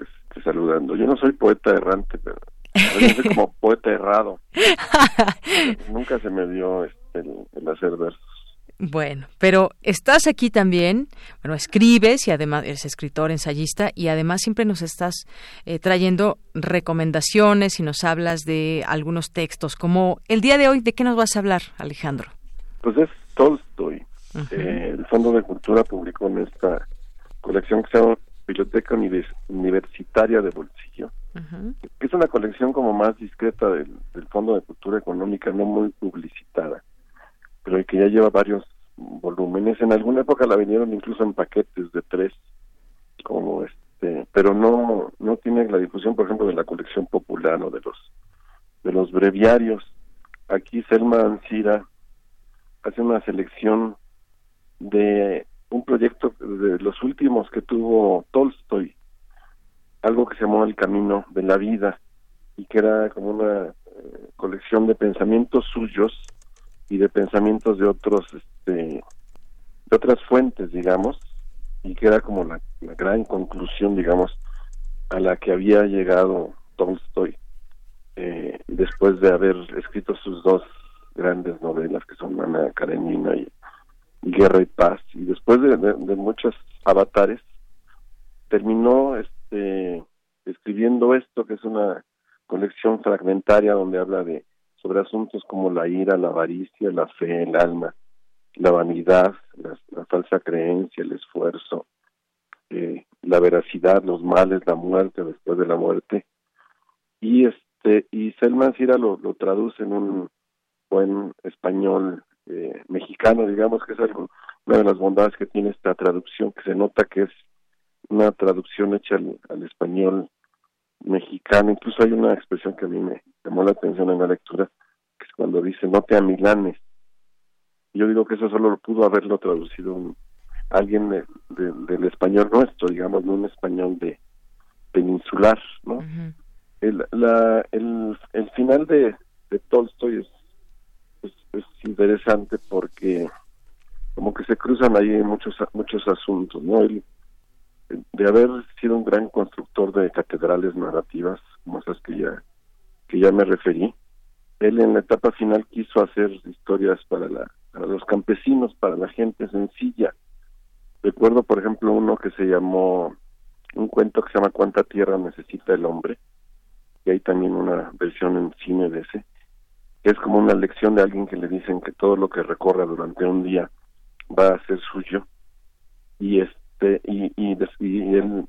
estoy saludando. Yo no soy poeta errante, pero soy como poeta errado. Nunca se me dio este, el hacer versos. Bueno, pero estás aquí también, bueno, escribes y además eres escritor, ensayista y además siempre nos estás eh, trayendo recomendaciones y nos hablas de algunos textos, como el día de hoy, ¿de qué nos vas a hablar, Alejandro? Pues es Tolstoy. Eh, el Fondo de Cultura publicó en esta colección que se llama Biblioteca Universitaria de Bolsillo, que es una colección como más discreta del, del Fondo de Cultura Económica, no muy publicitada pero que ya lleva varios volúmenes. En alguna época la vinieron incluso en paquetes de tres, como este, pero no no tiene la difusión, por ejemplo, de la colección popular o de los de los breviarios. Aquí Selma Ancira hace una selección de un proyecto de los últimos que tuvo Tolstoy, algo que se llamó El Camino de la Vida y que era como una eh, colección de pensamientos suyos y de pensamientos de otros este de otras fuentes digamos y que era como la, gran conclusión digamos a la que había llegado Tolstoy eh, después de haber escrito sus dos grandes novelas que son Ana Karenina y, Guerra y Paz y después de, de muchos avatares terminó este escribiendo esto que es una colección fragmentaria donde habla de sobre asuntos como la ira, la avaricia, la fe, el alma, la vanidad, la, falsa creencia, el esfuerzo, eh, la veracidad, los males, la muerte después de la muerte. Y este y Selma Sira lo, lo traduce en un buen español eh, mexicano, digamos que es algo, una de las bondades que tiene esta traducción, que se nota que es una traducción hecha al español mexicano. Incluso hay una expresión que a mí me llamó la atención en la lectura, que es cuando dice no te amilanes. Yo digo que eso solo lo pudo haberlo traducido un, alguien de, del español nuestro, digamos, no un español de peninsular, ¿no? el, la, el, el final de, de Tolstoy es, es, interesante porque como que se cruzan ahí muchos muchos asuntos, ¿no? Él, de haber sido un gran constructor de catedrales narrativas, como esas que ya, que ya me referí, él en la etapa final quiso hacer historias para, la, para los campesinos, para la gente sencilla. Recuerdo, por ejemplo, uno que se llamó, un cuento que se llama ¿Cuánta tierra necesita el hombre? Y hay también una versión en cine de ese. Es como una lección de alguien que le dicen que todo lo que recorra durante un día va a ser suyo. Y es este, y, y, él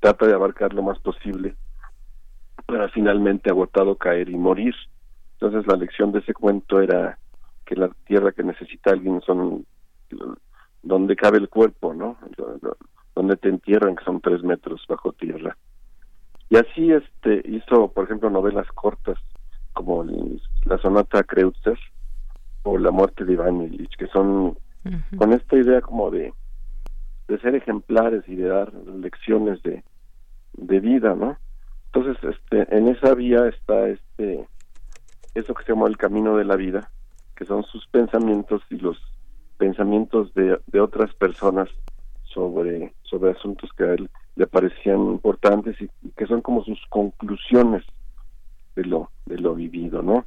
trata de abarcar lo más posible para finalmente agotado caer y morir. Entonces la lección de ese cuento era que la tierra que necesita alguien son donde cabe el cuerpo, ¿no? Donde te entierran, que son tres metros bajo tierra. Y así este hizo, por ejemplo, novelas cortas como la sonata Kreutzer o La muerte de Iván Illich, que son con esta idea como de de ser ejemplares y de dar lecciones de, de vida, ¿no? Entonces, este, en esa vía está este, eso que se llama el camino de la vida, que son sus pensamientos y los pensamientos de, de otras personas sobre, sobre asuntos que a él le parecían importantes y, que son como sus conclusiones de lo, de lo vivido, ¿no?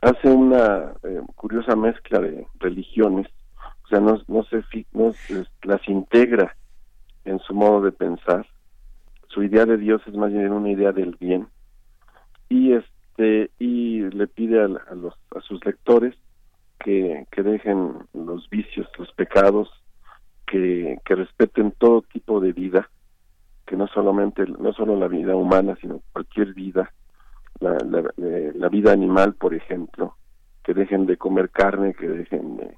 Hace una eh, curiosa mezcla de religiones o sea, no, no, se, las integra en su modo de pensar. Su idea de Dios es más bien una idea del bien. Y este y le pide a, los a sus lectores que, que dejen los vicios, los pecados, que, que respeten todo tipo de vida, que no solamente no solo la vida humana, sino cualquier vida, la, la, eh, la vida animal, por ejemplo, que dejen de comer carne, que dejen de,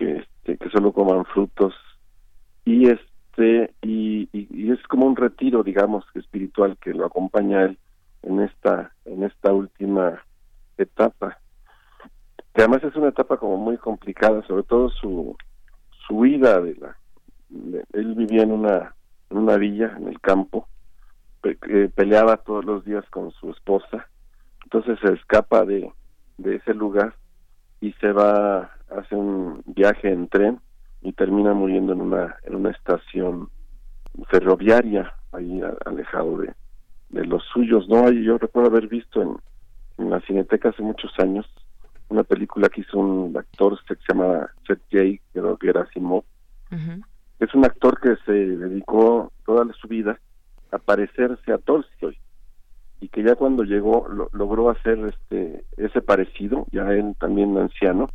que este, que solo coman frutos. Y este y, es como un retiro digamos espiritual que lo acompaña él en esta en esta última etapa. Que además es una etapa como muy complicada sobre todo su su vida de la él vivía en una una villa en el campo peleaba todos los días con su esposa. Entonces se escapa de de ese lugar y se va, hace un viaje en tren y termina muriendo en una, en una estación ferroviaria, ahí alejado de, de los suyos, ¿no? yo recuerdo haber visto en, en la Cineteca hace muchos años una película que hizo un actor que se llama Sergei Gerasimov. Es un actor que se dedicó toda su vida a parecerse a Tolstoy y que ya cuando llegó logró hacer este ese parecido, ya él también anciano,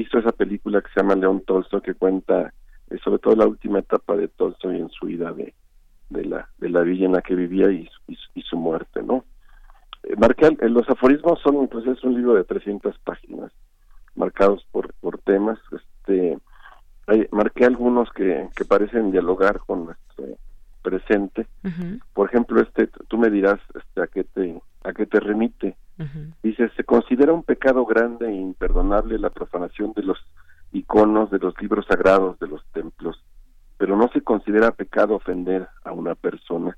hizo esa película que se llama León Tolstoy que cuenta eh, sobre todo la última etapa de Tolstoy en su vida de, de la de la villa en la que vivía y, y su muerte, ¿no? Eh, marqué, los aforismos son pues es un libro de 300 páginas marcados por por temas este marqué algunos que, que parecen dialogar con nuestro presente. Por ejemplo este tú me dirás este a qué te a qué te remite dice se considera un pecado grande e imperdonable la profanación de los iconos de los libros sagrados de los templos pero no se considera pecado ofender a una persona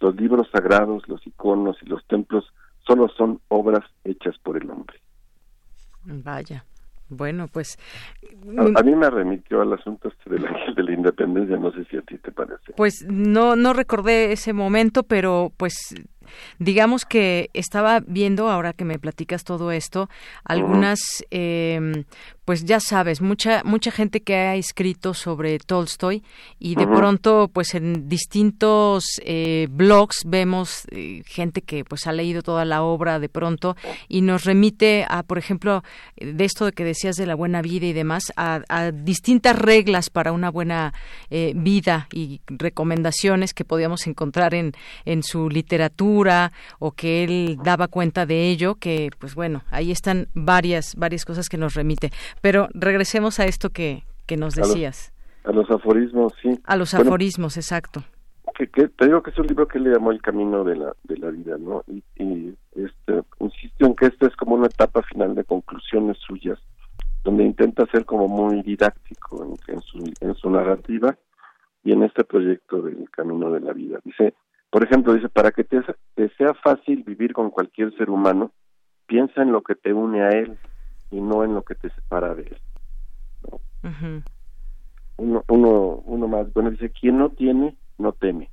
los libros sagrados, los iconos y los templos solo son obras hechas por el hombre. Vaya. Bueno, pues... A, mí me remitió al asunto este del ángel de la independencia, no sé si a ti te parece. Pues no, no recordé ese momento, pero pues digamos que estaba viendo, ahora que me platicas todo esto, algunas, eh, pues ya sabes, mucha, mucha gente que ha escrito sobre Tolstoy y de pronto, pues en distintos eh, blogs vemos eh, gente que pues ha leído toda la obra de pronto y nos remite a, por ejemplo, de esto de que decías de la buena vida y demás, a, a distintas reglas para una buena eh, vida y recomendaciones que podíamos encontrar en, en su literatura o que él daba cuenta de ello, que pues bueno, ahí están varias, varias cosas que nos remite. Pero regresemos a esto que, que nos decías. A los, aforismos, sí. A los aforismos, exacto. Que, te digo que es un libro que le llamó El Camino de la, de la Vida, ¿no? Y, y este, insisto en que esta es como una etapa final de conclusiones suyas, donde intenta ser como muy didáctico en, su, en su narrativa y en este proyecto del Camino de la Vida. Dice, por ejemplo, dice, para que te, te sea fácil vivir con cualquier ser humano, piensa en lo que te une a él y no en lo que te separa de él. uno, uno, uno más, bueno, dice, quien no tiene, no teme.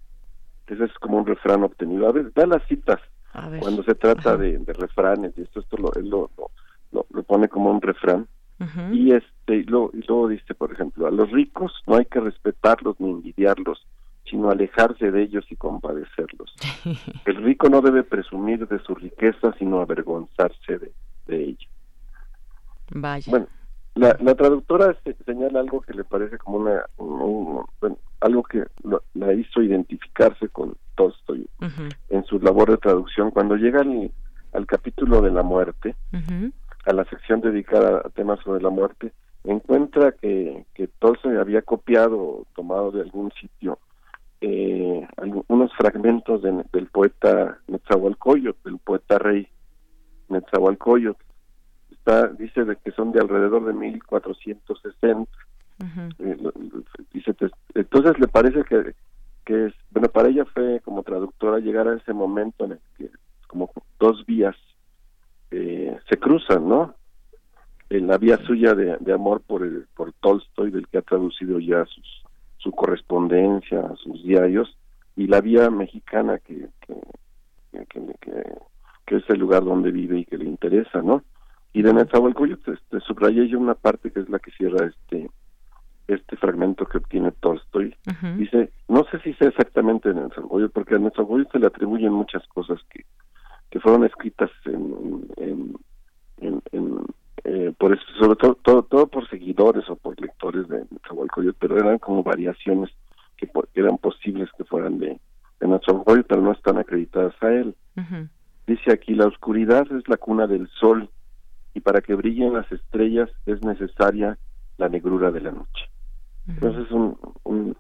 Ese es como un refrán obtenido. A ver, da las citas cuando se trata de, refranes y esto, esto lo, él lo, lo, lo, pone como un refrán. Y este y luego, y luego dice, por ejemplo, a los ricos no hay que respetarlos ni envidiarlos, sino alejarse de ellos y compadecerlos. El rico no debe presumir de su riqueza, sino avergonzarse de, de ella. Vaya. Bueno, la, la traductora señala algo que le parece como una, bueno, algo que la hizo identificarse con Tolstoy en su labor de traducción. Cuando llega al, capítulo de la muerte, a la sección dedicada a temas sobre la muerte, encuentra que, que Tolstoy había copiado o tomado de algún sitio eh, algunos fragmentos del poeta Netzahualcoyot, del poeta rey Netzahualcoyot, dice de que son de alrededor de 1460. Eh, dice, entonces le parece que, que es, bueno, para ella fue como traductora llegar a ese momento en el que como dos vías eh, se cruzan, ¿no? En la vía suya de, de amor por el, por Tolstoy, del que ha traducido ya sus, su correspondencia, sus diarios, y la vía mexicana que, que, que, que es el lugar donde vive y que le interesa, ¿no? Y de Netzahualcoyotl este, subrayé yo una parte que es la que cierra este este fragmento que obtiene Tolstoy. Dice, no sé si sea exactamente de Netzahualcoyotl, porque a Netzahualcoyotl se le atribuyen muchas cosas que, que fueron escritas en, en, en, eh, por eso, sobre todo, todo, todo por seguidores o por lectores de Netzahualcoyotl, pero eran como variaciones que, eran posibles que fueran de, de Netzahualcoyotl, pero no están acreditadas a él. Dice aquí, la oscuridad es la cuna del sol y para que brillen las estrellas es necesaria la negrura de la noche. Entonces un, un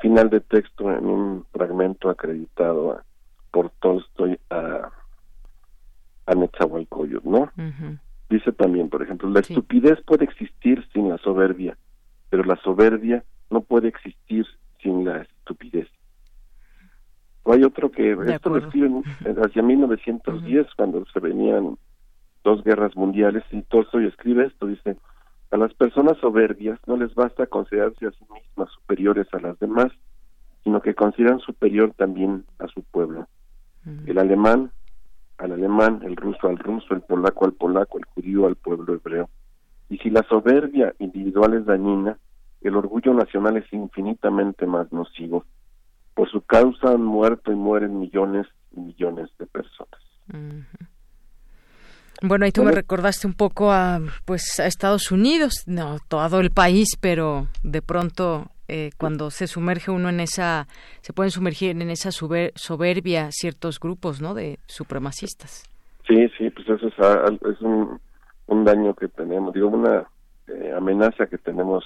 final de texto en un fragmento acreditado por Tolstoy a, a Netzahualcoyotl, ¿no? Dice también, por ejemplo, la estupidez puede existir sin la soberbia, pero la soberbia no puede existir sin la estupidez. O hay otro que, esto lo escriben hacia 1910, cuando se venían dos guerras mundiales y Tolstoy escribe esto, dice, a las personas soberbias no les basta considerarse a sí mismas superiores a las demás, sino que consideran superior también a su pueblo. El alemán al alemán, el ruso al ruso, el polaco al polaco, el judío al pueblo hebreo. Y si la soberbia individual es dañina, el orgullo nacional es infinitamente más nocivo. Por su causa han muerto y mueren millones y millones de personas. Bueno, ahí tú me recordaste un poco a pues a Estados Unidos, no todo el país, pero de pronto eh, cuando se sumerge uno en esa, se pueden sumergir en esa soberbia ciertos grupos, ¿no? De supremacistas. Sí, sí, pues eso es, un, un, daño que tenemos, digo, una eh, amenaza que tenemos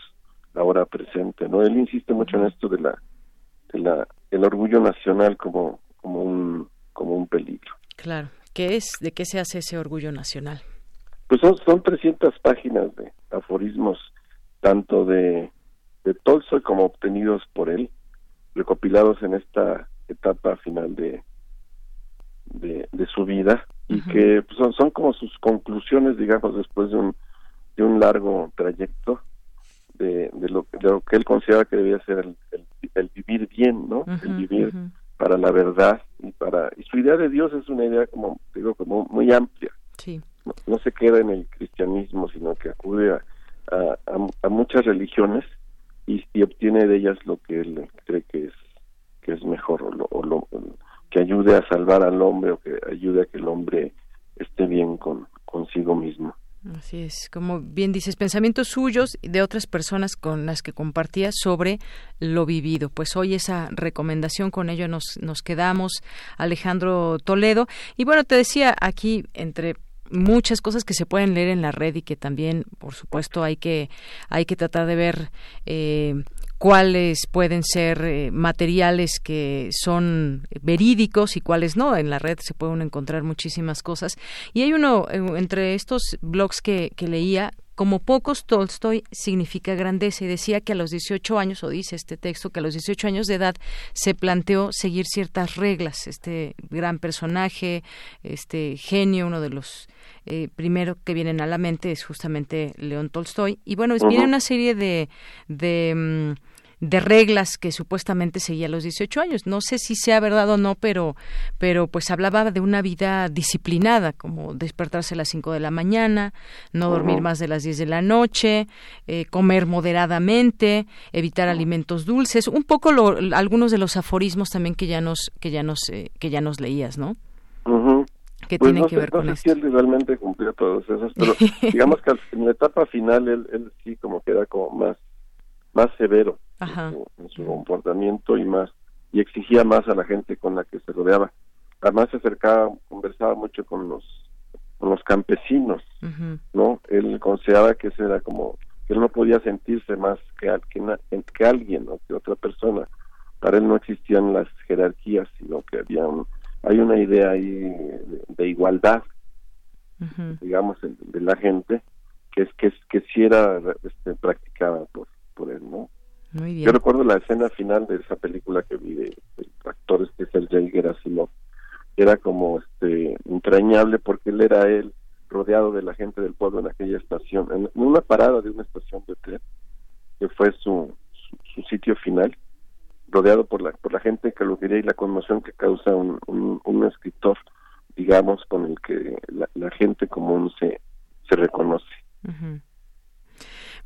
ahora presente, ¿no? Él insiste mucho en esto de la, de la, el orgullo nacional como, como un, como un peligro. Claro. ¿Qué es? ¿De qué se hace ese orgullo nacional? Pues son, son 300 páginas de aforismos, tanto de de Tolstoy como obtenidos por él, recopilados en esta etapa final de, de, su vida y que pues, son, son como sus conclusiones, digamos, después de un, de un largo trayecto de, de, lo, de lo que él considera que debía ser el, el, vivir bien, ¿no? el vivir para la verdad y para y su idea de Dios es una idea como digo como muy amplia. Sí. No, se queda en el cristianismo, sino que acude a, a, a muchas religiones y, obtiene de ellas lo que él cree que es que es mejor o, lo, que ayude a salvar al hombre o que ayude a que el hombre esté bien con consigo mismo. Así es, como bien dices, pensamientos suyos y de otras personas con las que compartía sobre lo vivido. Pues hoy esa recomendación con ello nos, nos quedamos, Alejandro Toledo. Y bueno, te decía aquí, entre muchas cosas que se pueden leer en la red y que también, por supuesto, hay que hay que tratar de ver eh, cuáles pueden ser eh, materiales que son verídicos y cuáles no. En la red se pueden encontrar muchísimas cosas. Y hay uno eh, entre estos blogs que, que leía como pocos, Tolstoy significa grandeza y decía que a los 18 años, o dice este texto, que a los 18 años de edad se planteó seguir ciertas reglas. Este gran personaje, este genio, uno de los eh, primero que vienen a la mente es justamente León Tolstoy. Y bueno, viene una serie de, de mm, de reglas que supuestamente seguía a los 18 años. No sé si sea verdad o no, pero, pero pues hablaba de una vida disciplinada, como despertarse a las 5 de la mañana, no dormir más de las 10 de la noche, eh, comer moderadamente, evitar alimentos dulces, un poco algunos de los aforismos también que ya nos que ya nos eh, que ya nos leías, ¿no? que pues tienen que ver con sé Si él realmente cumplió todos esos, pero digamos que en la etapa final él, él sí como queda como más más severo en su, comportamiento y más y exigía más a la gente con la que se rodeaba. Además se acercaba, conversaba mucho con los con los campesinos, ¿no? Él consideraba que ese era como que él no podía sentirse más que, que, que alguien o que otra persona. Para él no existían las jerarquías, sino que había hay una idea ahí de, igualdad, digamos, de, la gente que es que, que sí era este, practicada por, por él, ¿no? Yo recuerdo la escena final de esa película que vi de, actores que es el Jay Gerasimov. Era como este entrañable porque él era él rodeado de la gente del pueblo en aquella estación, en una parada de una estación de tren, que fue su, su, sitio final, rodeado por la por la gente que lo diría y la conmoción que causa un, un, escritor, digamos, con el que la, gente común se, se reconoce.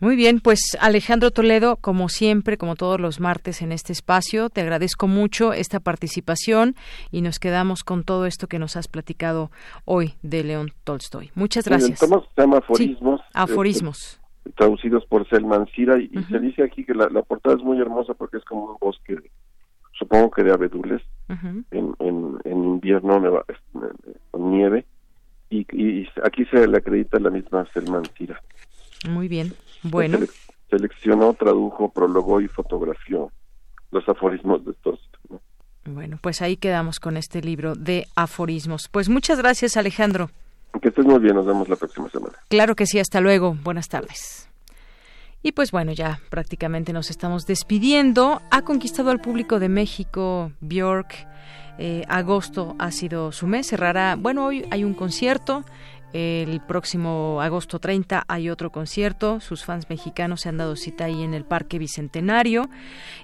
Muy bien, pues Alejandro Toledo, como siempre, como todos los martes en este espacio, te agradezco mucho esta participación y nos quedamos con todo esto que nos has platicado hoy de León Tolstoy. Muchas gracias. se llama Aforismos. aforismos. Este, traducidos por Selman Cira y, se dice aquí que la, portada es muy hermosa porque es como un bosque, supongo que de abedules, en, en, invierno neva, con nieve y, y, aquí se le acredita la misma Selman Cira. Muy bien. Bueno. seleccionó, tradujo, prologó y fotografió los aforismos de estos. Bueno, pues ahí quedamos con este libro de aforismos. Pues muchas gracias, Alejandro. Que estés muy bien, nos vemos la próxima semana. Claro que sí, hasta luego. Buenas tardes. Y pues bueno, ya prácticamente nos estamos despidiendo. Ha conquistado al público de México Bjork. Eh, agosto ha sido su mes. Cerrará, bueno, hoy hay un concierto El próximo agosto 30 hay otro concierto. Sus fans mexicanos se han dado cita ahí en el Parque Bicentenario.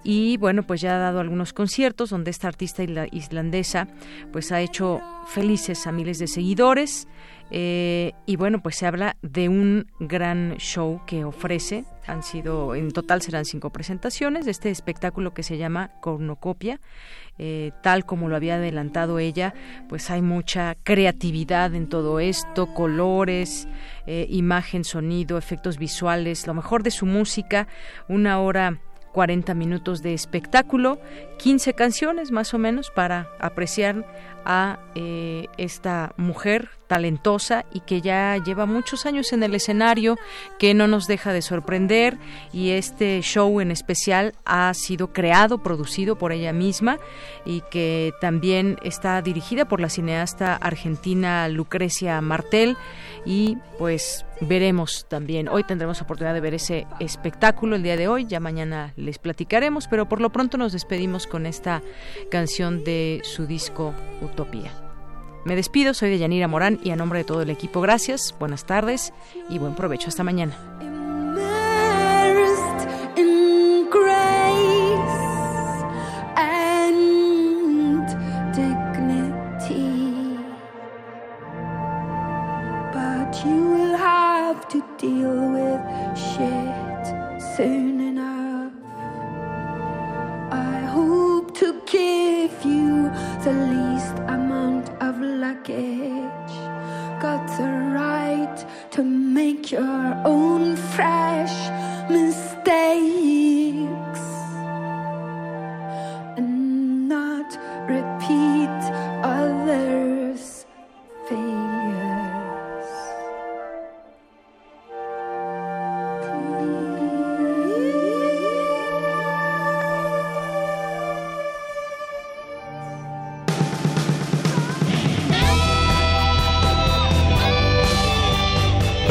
Y bueno, pues ya ha dado algunos conciertos donde esta artista islandesa pues ha hecho felices a miles de seguidores. Eh, y bueno, pues se habla de un gran show que ofrece. Han sido, en total serán cinco presentaciones de este espectáculo que se llama Cornocopia. Eh, tal como lo había adelantado ella, pues hay mucha creatividad en todo esto, colores, eh, imagen, sonido, efectos visuales, lo mejor de su música, una hora 40 minutos de espectáculo, 15 canciones más o menos para apreciar a eh, esta mujer talentosa y que ya lleva muchos años en el escenario, que no nos deja de sorprender. Y este show en especial ha sido creado, producido por ella misma y que también está dirigida por la cineasta argentina Lucrecia Martel y pues veremos también. Hoy tendremos oportunidad de ver ese espectáculo el día de hoy, ya mañana les platicaremos, pero por lo pronto nos despedimos con esta canción de su disco Utopía. Me despido, soy de Yanira Morán y a nombre de todo el equipo, gracias, buenas tardes y buen provecho. Hasta mañana. To deal with shit soon enough. I hope to give you the least amount of luggage. Got the right to make your own fresh mistakes and not repeat others' failures.